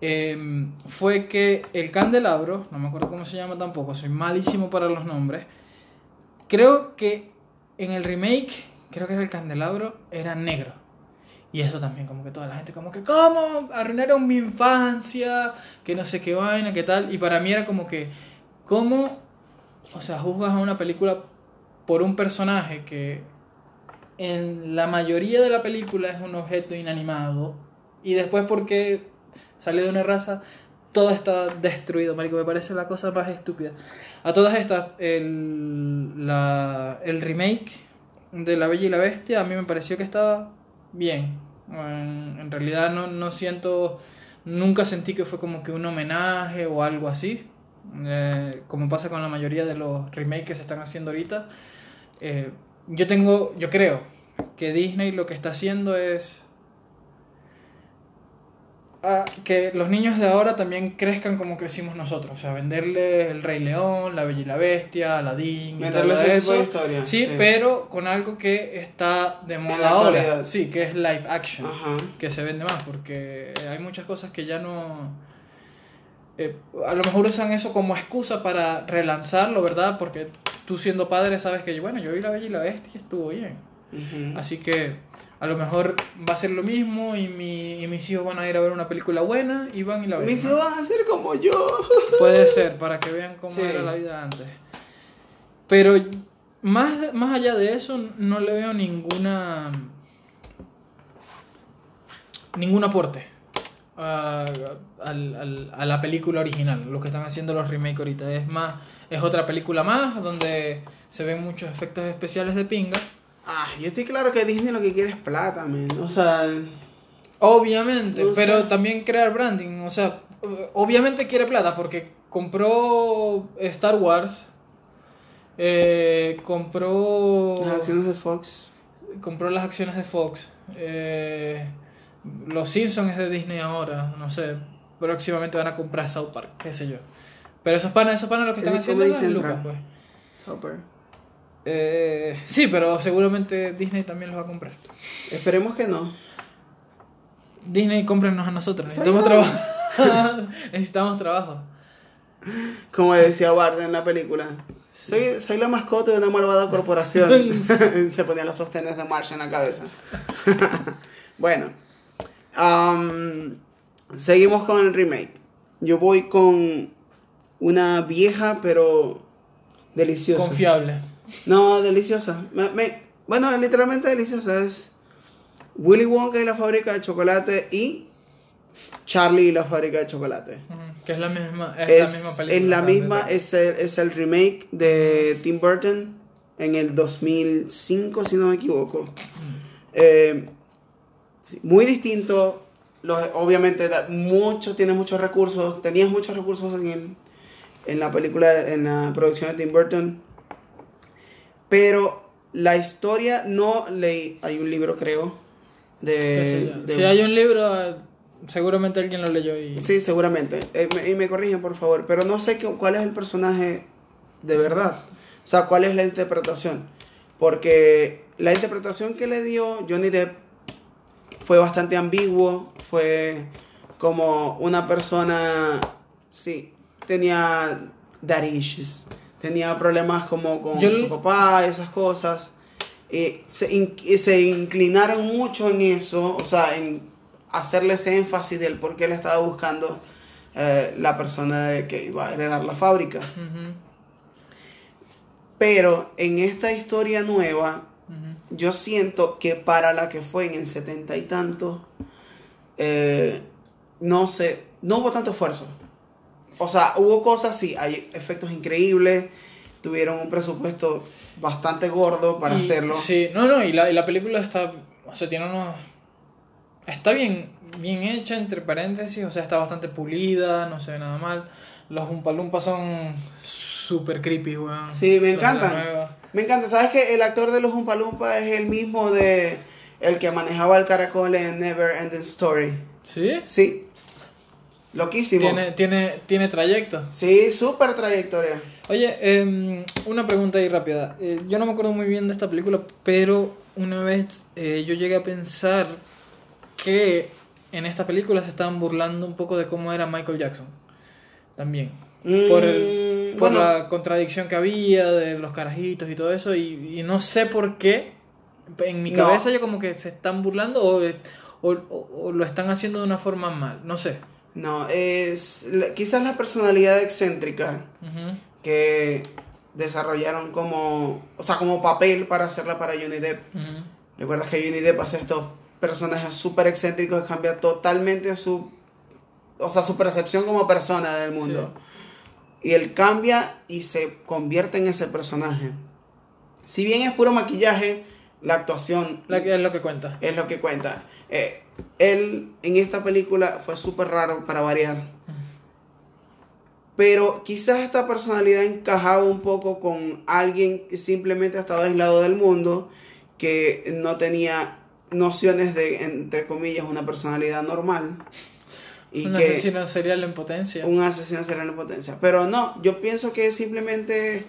eh, fue que el candelabro, no me acuerdo cómo se llama tampoco, soy malísimo para los nombres. Creo que en el remake, creo que era el candelabro, era negro. Y eso también, como que toda la gente, como que, ¿cómo? Arruinaron mi infancia, que no sé qué vaina, qué tal. Y para mí era como que, ¿cómo? O sea, juzgas a una película por un personaje que en la mayoría de la película es un objeto inanimado. Y después porque sale de una raza, todo está destruido, marico. Me parece la cosa más estúpida. A todas estas, el, la, el remake de La Bella y la Bestia a mí me pareció que estaba bien. En, realidad no, no siento, nunca sentí que fue como que un homenaje o algo así. Eh, como pasa con la mayoría de los remakes que se están haciendo ahorita. Eh, yo tengo, yo creo que Disney lo que está haciendo es a que los niños de ahora también crezcan como crecimos nosotros, o sea, venderle el Rey León, la Bella y la Bestia, Aladdin, y Meterle todo ese eso. tipo de historia, sí, sí. pero con algo que está de moda ahora, sí, que es live action, Ajá. que se vende más, porque hay muchas cosas que ya no eh, a lo mejor usan eso como excusa para relanzarlo, ¿verdad? Porque tú siendo padre sabes que, bueno, yo vi La Bella y la Bestia y estuvo bien. Así que a lo mejor va a ser lo mismo y, mi, y mis hijos van a ir a ver una película buena y van y la ven. Mis hijos van a ser como yo. Puede ser, para que vean cómo Sí. era la vida antes. Pero más, más allá de eso, no le veo ninguna. ningún aporte a, al- al- a la película original. Lo que están haciendo los remakes ahorita. Es más, es otra película más donde se ven muchos efectos especiales de pinga. Ah, yo estoy claro que Disney lo que quiere es plata, man. O sea, Obviamente, pero también crear branding, o sea, obviamente quiere plata porque compró Star Wars, eh, compró las acciones de Fox. compró las acciones de Fox, eh, los Simpsons es de Disney ahora, no sé, próximamente van a comprar South Park, qué sé yo. Pero esos panas, esos panas lo que están Es haciendo es lucas, pues. Topper. Eh, sí, pero seguramente Disney también los va a comprar. Esperemos que no. Disney, cómprenos a nosotros, necesitamos trabajo. (laughs) necesitamos trabajo. Como decía Bart en la película. Soy, soy la mascota de una malvada corporación. (laughs) (laughs) Se ponía los sostenes de Marsh en la cabeza. bueno. seguimos con el remake. Yo voy con una vieja pero deliciosa. Confiable. No, deliciosa. Me- me- bueno, literalmente deliciosa. Es Willy Wonka y la fábrica de chocolate y Charlie y la fábrica de chocolate. Que es la misma, es, Es, la misma película. es la misma, es el, es el remake de Tim Burton en el 2005, si no me equivoco. Eh, muy distinto. Los, obviamente, da mucho, tiene muchos recursos. Tenías muchos recursos en, el- en la película, en la producción de Tim Burton. Pero la historia no leí. Hay un libro, creo. De, de- Si hay un libro, seguramente alguien lo leyó y... Sí, seguramente. Eh, me- y me corrigen, por favor. Pero no sé qué- cuál es el personaje de verdad. O sea, cuál es la interpretación. Porque la interpretación que le dio Johnny Depp fue bastante ambiguo. Fue como una persona. Sí, tenía daddy issues. Tenía problemas como con Yo su papá esas cosas. Eh, se, in- y se inclinaron mucho en eso, o sea, en hacerle ese énfasis del por qué él estaba buscando eh, la persona de que iba a heredar la fábrica. Pero en esta historia nueva, yo siento que para la que fue en el setenta y tanto, eh, no sé, no hubo tanto esfuerzo. O sea, hubo cosas, sí, hay efectos increíbles, tuvieron un presupuesto bastante gordo para Y- hacerlo. Sí, no, no, y la, y la película está, o sea, tiene unos está bien, bien hecha, entre paréntesis, o sea, está bastante pulida, no se ve nada mal. Los Umpalumpas son súper creepy, weón. Sí, me encantan. Me encanta. ¿Sabes que el actor de los Umpalumpa es el mismo de el que manejaba el caracol en Never Ending Story? ¿Sí? Sí. Loquísimo. Tiene, tiene, tiene trayecto. Sí, súper trayectoria. Oye, em, una pregunta ahí rápida. Eh, yo no me acuerdo muy bien de esta película, pero una vez eh, yo llegué a pensar que en esta película se estaban burlando un poco de cómo era Michael Jackson. También. Por, el- Mm, por bueno. la contradicción que había de los carajitos y todo eso. Y, y no sé por qué. En mi No. cabeza yo como que se están burlando o, o, o- o lo están haciendo de una forma mal. No sé. No, es la- quizás la personalidad excéntrica que desarrollaron como, o sea, como papel para hacerla para Johnny Depp. Recuerdas que Johnny Depp hace estos personajes súper excéntricos que cambia totalmente su, o sea, su percepción como persona del mundo. Y él cambia y se convierte en ese personaje. Si bien es puro maquillaje, la actuación La es lo que cuenta. es lo que cuenta. Eh, él en esta película fue súper raro para variar. Pero quizás esta personalidad encajaba un poco con alguien que simplemente estaba aislado del mundo, que no tenía nociones de, entre comillas, una personalidad normal. Y un que asesino serial en potencia. un asesino serial en potencia. Pero no, yo pienso que simplemente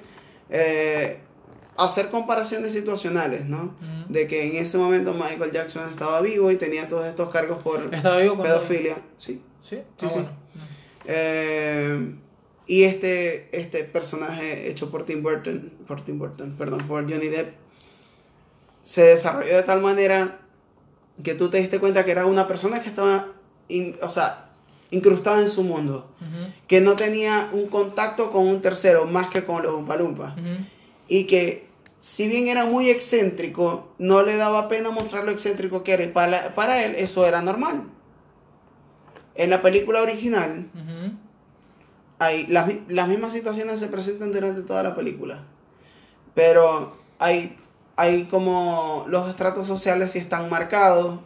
eh, hacer comparaciones situacionales, ¿no? De que en ese momento Michael Jackson estaba vivo y tenía todos estos cargos por vivo pedofilia. Sí. ¿Sí? Sí, Ah, sí. bueno. Eh, y este, este personaje hecho por Tim Burton, por Tim Burton, perdón, por Johnny Depp, se desarrolló de tal manera que tú te diste cuenta que era una persona que estaba, in- o sea, incrustada en su mundo, que no tenía un contacto con un tercero más que con los Umpalumpas, ujú. y que si bien era muy excéntrico, no le daba pena mostrar lo excéntrico que era, y para, para él eso era normal. En la película original, hay las, las mismas situaciones se presentan durante toda la película. Pero hay, hay como los estratos sociales sí están marcados,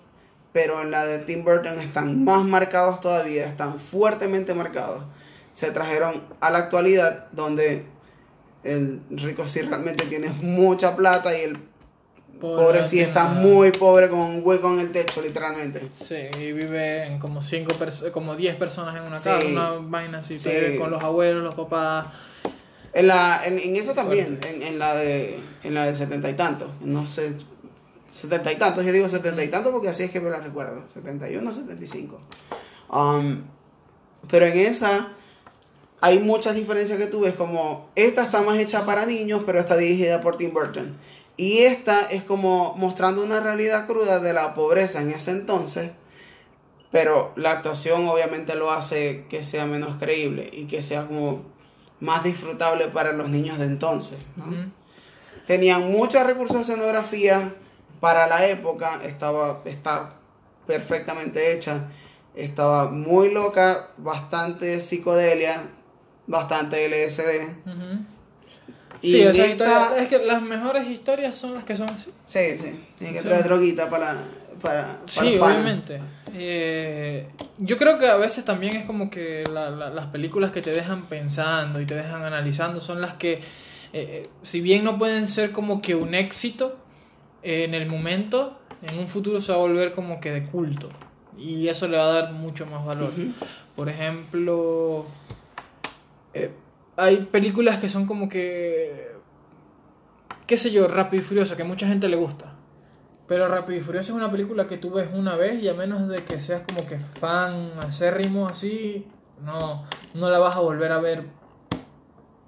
pero en la de Tim Burton están más marcados todavía, están fuertemente marcados. Se trajeron a la actualidad donde el rico sí realmente tiene mucha plata y el pobre sí tiene está nada. muy pobre con un hueco en el techo, literalmente. Sí, y vive en como cinco como 10 personas en una Sí. casa, una vaina así, Sí. vive con los abuelos, los papás. En, la, en, en esa también, en, en la de en la del setenta y tantos, no sé, setenta y tantos, yo digo setenta y tantos porque así es que me la recuerdo, 71, 75. Um, pero en esa hay muchas diferencias que tú ves, como esta está más hecha para niños, pero está dirigida por Tim Burton. Y esta es como mostrando una realidad cruda de la pobreza en ese entonces, pero la actuación obviamente lo hace que sea menos creíble y que sea como más disfrutable para los niños de entonces. Tenían muchos recursos de escenografía para la época, estaba está perfectamente hecha, estaba muy loca, bastante psicodelia, bastante LSD. Y Sí, esa historia, es que las mejores historias son las que son así. Sí, sí, tiene que Sí. traer droguita para, para, para Sí, obviamente. Eh, yo creo que a veces también es como que la- la- las películas que te dejan pensando y te dejan analizando son las que, eh, si bien no pueden ser como que un éxito eh, en el momento, en un futuro se va a volver como que de culto. Y eso le va a dar mucho más valor. Por ejemplo, eh, hay películas que son como que, qué sé yo, Rápido y Furioso, que mucha gente le gusta. Pero Rápido y Furioso es una película que tú ves una vez y a menos de que seas como que fan acérrimo así, no, no la vas a volver a ver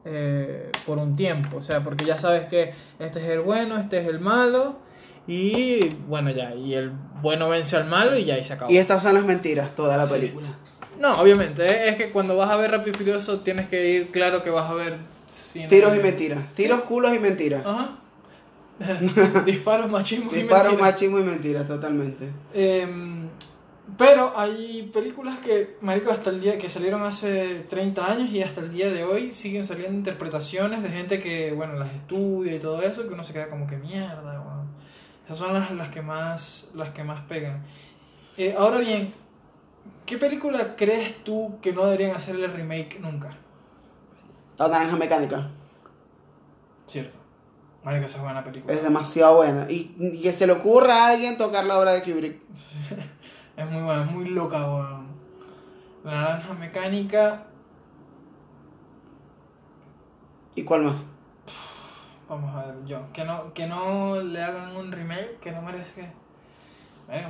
eh, por un tiempo. O sea, porque ya sabes que este es el bueno, este es el malo. Y bueno, ya, y el bueno vence al malo y ya y se acabó. Y estas son las mentiras, toda la Sí. película. No, obviamente, eh, es que cuando vas a ver Rápido y Furioso tienes que ir claro que vas a ver cine. Tiros y mentiras. Tiros, culos y mentiras. Ajá. (laughs) Disparos, machismo y Disparos, mentiras. machismo y mentiras, totalmente. Em, pero hay películas que, marico, hasta el día que salieron hace 30 años y hasta el día de hoy siguen saliendo interpretaciones de gente que, bueno, las estudia y todo eso, que uno se queda como que mierda, weón. Esas son las, las que más las que más pegan. Eh, ahora bien, ¿qué película crees tú que no deberían hacerle remake nunca? La naranja mecánica. Cierto. Marica, esa es buena película. Es demasiado buena. Y, y que se le ocurra a alguien tocar la obra de Kubrick. (laughs) Es muy buena, es muy loca, weón. La naranja mecánica. ¿Y cuál más? Vamos a ver, yo. Que no, que no le hagan un remake, que no que. Venga.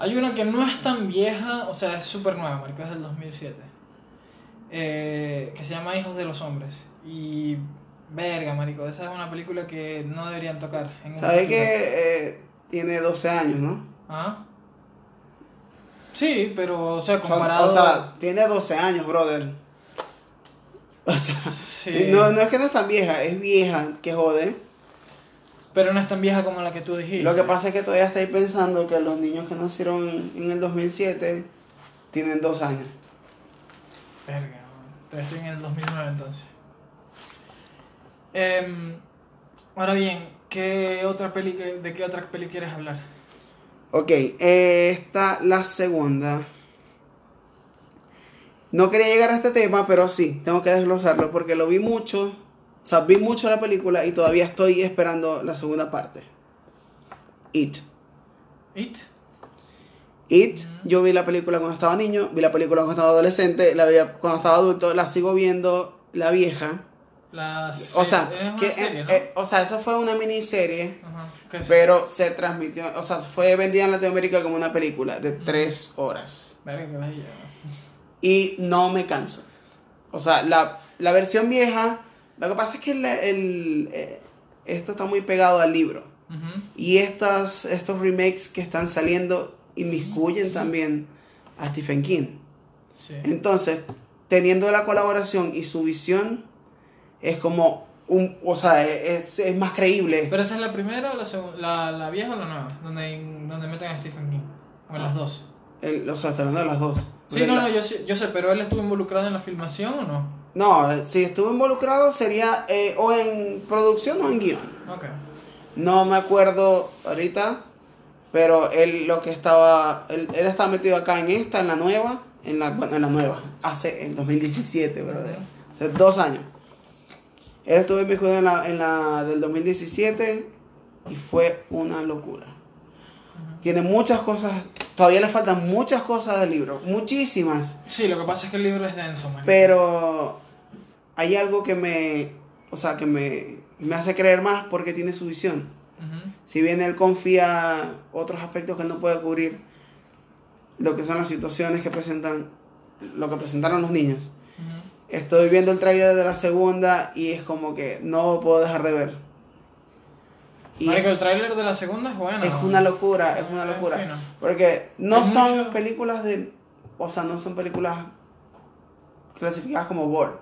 Hay una que no es tan vieja, o sea, es súper nueva, marico, es del 2007. eh, que se llama Hijos de los Hombres. Y. Verga, marico, esa es una película que no deberían tocar. ¿Sabes que eh, tiene 12 años, no? ¿Ah? Sí, pero, o sea, comparado. o sea, tiene 12 años, brother. O sea, Sí. (laughs) no, no es que no es tan vieja, es vieja, que jode. Pero no es tan vieja como la que tú dijiste. Lo que pasa es que todavía estáis pensando que los niños que nacieron en, el 2007 tienen 2 años. Verga. Todavía estoy en el 2009 entonces. Em, ahora bien, ¿qué otra peli, ¿de qué otra peli quieres hablar? Ok, eh, esta la segunda. No quería llegar a este tema, pero sí, tengo que desglosarlo porque lo vi mucho. O sea, vi mucho la película y todavía estoy esperando la segunda parte. It. ¿It? It, yo vi la película cuando estaba niño, vi la película cuando estaba adolescente, la vi cuando estaba adulto, la sigo viendo la vieja. La O se- sea, es que, serie, ¿no? eh, o sea, eso fue una miniserie, Ajá, ¿qué es? pero se transmitió, o sea, fue vendida en Latinoamérica como una película de tres horas. Y no me canso. O sea, la, la versión vieja, lo que pasa es que el, el, eh, esto está muy pegado al libro. Y estas, estos remakes que están saliendo inmiscuyen también a Stephen King. Sí. Entonces, teniendo la colaboración y su visión, es como un, o sea, es, es más creíble. ¿Pero esa es la primera o la, la, la vieja o la nueva? Donde, donde meten a Stephen King. O en las dos. El- o sea, hablando de las dos. Sí, no, la- no, yo, sé- yo sé, pero él estuvo involucrado en la filmación o no? No, si estuvo involucrado sería eh, o en producción o en guion. Ok. No me acuerdo ahorita, pero él lo que estaba, él, él estaba metido acá en esta, en la nueva, en la, bueno, en la nueva, hace, en 2017, brother, Ujú. hace dos años. Él estuvo inmiscuido en la, en la del 2017 y fue una locura. Tiene muchas cosas, todavía le faltan muchas cosas del libro, muchísimas, Sí, lo que pasa es que el libro es denso, pero hay algo que me, o sea, que me, me hace creer más porque tiene su visión. Si bien él confía otros aspectos que él no puede cubrir, lo que son las situaciones que presentan, lo que presentaron los niños. Estoy viendo el trailer de la segunda y es como que no puedo dejar de ver. Y Marico, es, el tráiler de la segunda es bueno. es una locura, es una locura. Porque no son mucho- películas de, o sea, no son películas clasificadas como gore.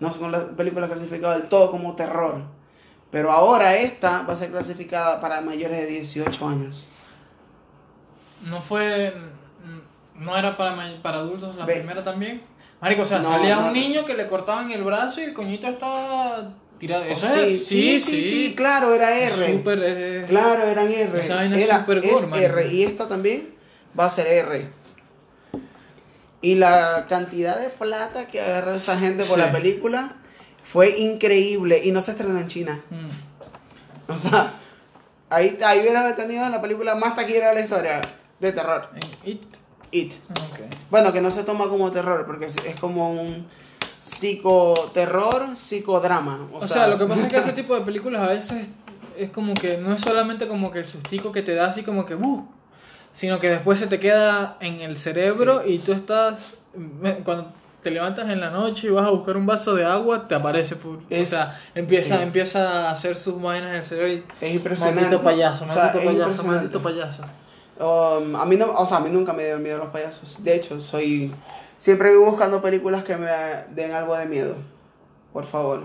No son las películas clasificadas del todo como terror. Pero ahora esta va a ser clasificada para mayores de 18 años. No fue. No era para, para adultos la Ve. primera también. Marico, o sea, No, salía no. un niño que le cortaban el brazo y el coñito estaba tirado. Eso sí, es, sí, sí, sí, claro, era R. Súper. eh, Claro, eran R. Esa vaina Era, super es gore, man. R. Y esta también va a ser R. Y la cantidad de plata que agarró esa gente por Sí. la película fue increíble. Y no se estrenó en China. mm, O sea, ahí, ahí hubiera tenido la película más taquillera de la historia de terror. en It. It. Bueno, que no se toma como terror, porque es como un psicoterror, psicodrama. O, O sea, lo que pasa es que ese tipo de películas a veces es como que no es solamente como que el sustico que te da así como que ¡buh! sino que después se te queda en el cerebro y tú estás cuando te levantas en la noche y vas a buscar un vaso de agua te aparece por, Es- o sea empieza sí. empieza a hacer sus vainas en el cerebro y Es impresionante. maldito payaso O sea, maldito payaso maldito payaso Um, a mí no, o sea, a mí nunca me dieron miedo los payasos. De hecho, soy siempre vivo buscando películas que me den algo de miedo. Por favor,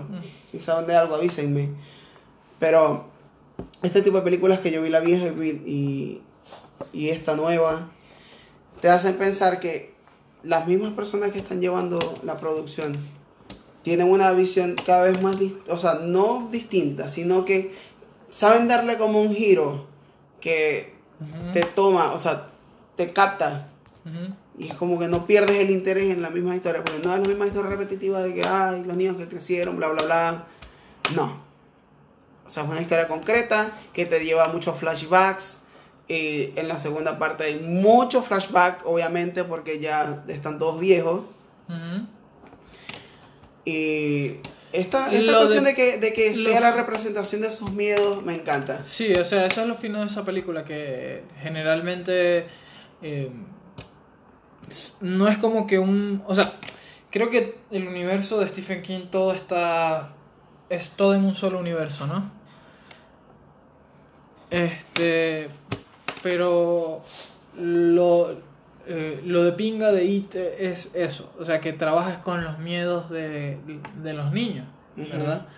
si saben de algo avísenme. Pero este tipo de películas que yo vi la vieja y, y, esta nueva te hacen pensar que las mismas personas que están llevando la producción tienen una visión cada vez más, o sea, no distinta, sino que saben darle como un giro que te toma, o sea, te capta. Y es como que no pierdes el interés en la misma historia, porque no es la misma historia repetitiva de que, ay, los niños que crecieron, bla, bla, bla. No. O sea, es una historia concreta que te lleva a muchos flashbacks. Eh, en la segunda parte hay muchos flashbacks, obviamente, porque ya están todos viejos. Y esta, esta cuestión de- de, que, de que sea la representación de sus miedos me encanta. Sí, o sea, eso es lo fino de esa película, que generalmente eh, no es como que un... O sea, creo que el universo de Stephen King todo está... Es todo en un solo universo, ¿no? Este... Pero lo, eh, lo de pinga de It es eso, o sea, que trabajas con los miedos de, de los niños, ¿verdad?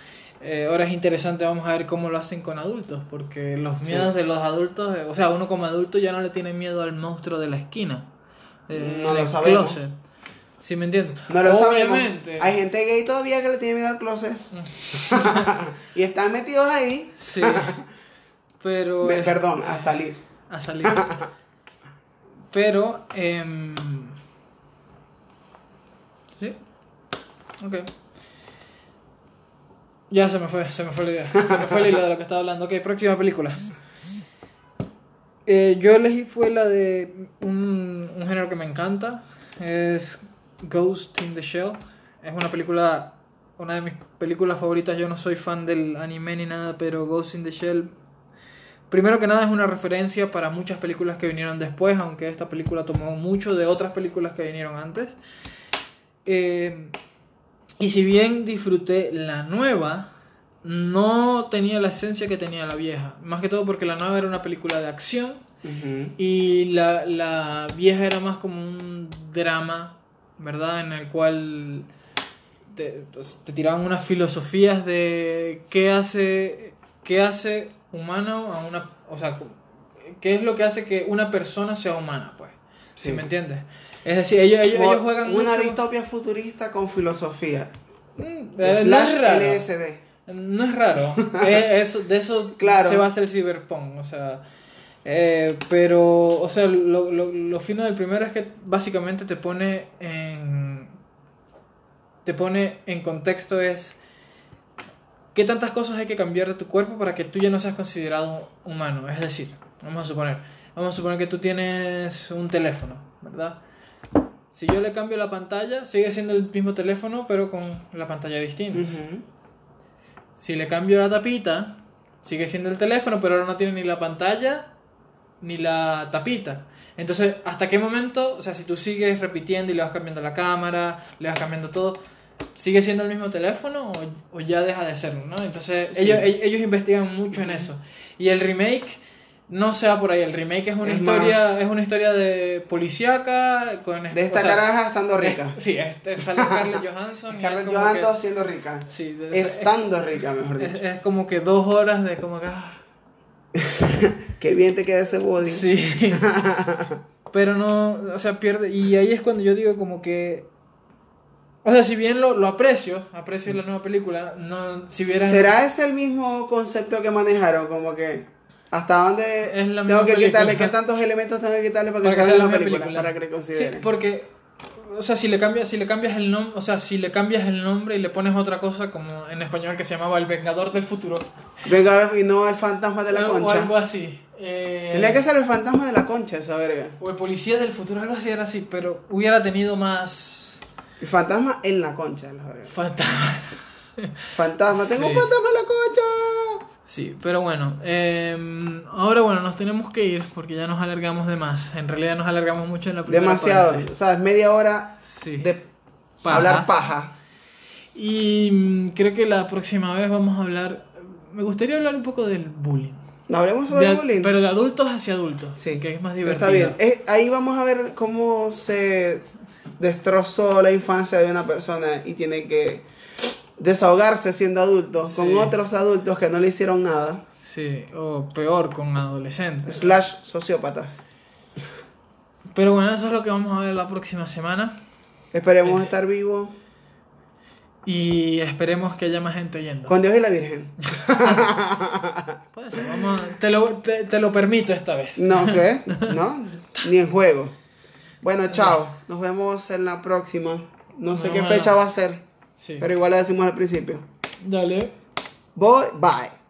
Eh, ahora es interesante, vamos a ver cómo lo hacen con adultos, porque los Sí. miedos de los adultos, eh, o sea, uno como adulto ya no le tiene miedo al monstruo de la esquina, eh, No lo sabemos. closet. ¿Sí me entiendes? No lo sabemos. Obviamente. Hay gente gay todavía que le tiene miedo al closet. (laughs) y están metidos ahí. Sí. (laughs) Pero. Me- eh, perdón, a salir. a salir. Pero, em, sí, ok. Ya se me fue, se me fue la idea. Se me fue la idea de lo que estaba hablando. Ok, próxima película. Eh, yo elegí fue la de un, un género que me encanta. Es Ghost in the Shell. Es una película, una de mis películas favoritas. Yo no soy fan del anime ni nada, pero Ghost in the Shell Primero que nada es una referencia para muchas películas que vinieron después, aunque esta película tomó mucho de otras películas que vinieron antes. Eh, y si bien disfruté la nueva, no tenía la esencia que tenía la vieja. Más que todo porque la nueva era una película de acción y la, la vieja era más como un drama, ¿verdad? En el cual te, pues, te tiraban unas filosofías de qué hace, qué hace humano a una... O sea, qué es lo que hace que una persona sea humana, pues. Si Sí. me entiendes? Es decir, ellos, ellos, ellos juegan una mucho- distopia futurista con filosofía. Mm, Slash. LSD. No es raro. (laughs) Eh, eso, de eso Claro. se basa el cyberpunk. O sea. eh, pero, o sea, lo, lo, lo fino del primero es que básicamente te pone en. Te pone en contexto es. ¿Qué tantas cosas hay que cambiar de tu cuerpo para que tú ya no seas considerado humano? Es decir, vamos a suponer. Vamos a suponer que tú tienes un teléfono, ¿verdad? Si yo le cambio la pantalla, sigue siendo el mismo teléfono, pero con la pantalla distinta. Si le cambio la tapita, sigue siendo el teléfono, pero ahora no tiene ni la pantalla ni la tapita. Entonces, ¿hasta qué momento? O sea, si tú sigues repitiendo y le vas cambiando la cámara, le vas cambiando todo, ¿sigue siendo el mismo teléfono o, o ya deja de serlo? ¿no? Entonces, Sí. ellos, ellos, ellos investigan mucho en eso. Y el remake no se va por ahí. El remake es una Es historia más- es una historia de policíaca con De esta o sea, caraja estando rica. (laughs) es- sí, este sale Scarlett (laughs) Johansson. Scarlett Johansson que- siendo rica. sí, de- es- Estando rica, mejor dicho. es como que dos horas de como que... ah, (laughs) Qué bien te queda ese body. Sí. Pero no, o sea, pierde. Y ahí es cuando yo digo como que... O sea, si bien lo, lo aprecio, aprecio la nueva película, no, si hubiera... ¿Será ese el mismo concepto que manejaron? Como que hasta dónde Es la tengo que quitarle, qué tantos elementos tengo que quitarle para que, para que salga sea la película, película. para que le Sí, porque... O sea, si le cambias, si le cambias el nombre, o sea, si le cambias el nombre y le pones otra cosa como en español que se llamaba El Vengador del Futuro. Venga, y no el fantasma de la o, o concha. algo así. Eh, Tenía que ser el fantasma de la concha, esa verga. O el Policía del Futuro, algo así era así, pero hubiera tenido más... El fantasma en la concha, la verga. Fantasma. Fantasma, tengo un Sí. fantasma en la concha. Sí, pero bueno, eh, ahora bueno, nos tenemos que ir porque ya nos alargamos de más. En realidad nos alargamos mucho en la primera Demasiado, parte. ¿sabes? Media hora Sí. de Pajas. hablar paja. Y mm, creo que la próxima vez vamos a hablar... Me gustaría hablar un poco del bullying. ¿No hablemos sobre el bullying? Pero de adultos hacia adultos. Sí. Que es más divertido. Está bien. Eh, ahí vamos a ver cómo se destrozó la infancia de una persona y tiene que desahogarse siendo adulto sí. con otros adultos que no le hicieron nada. Sí, o peor, con adolescentes. Slash sociópatas. Pero bueno, eso es lo que vamos a ver la próxima semana. Esperemos eh, estar vivos. Y esperemos que haya más gente oyendo. Con Dios y la Virgen. (laughs) Puede ser, vamos a, te, lo, te, te, lo, permito esta vez. No, ¿qué? (laughs) No, ni en juego. Bueno, chao. Nos vemos en la próxima. No sé qué bueno. fecha va a ser. Pero igual lo decimos al principio. Dale. Voy, bye.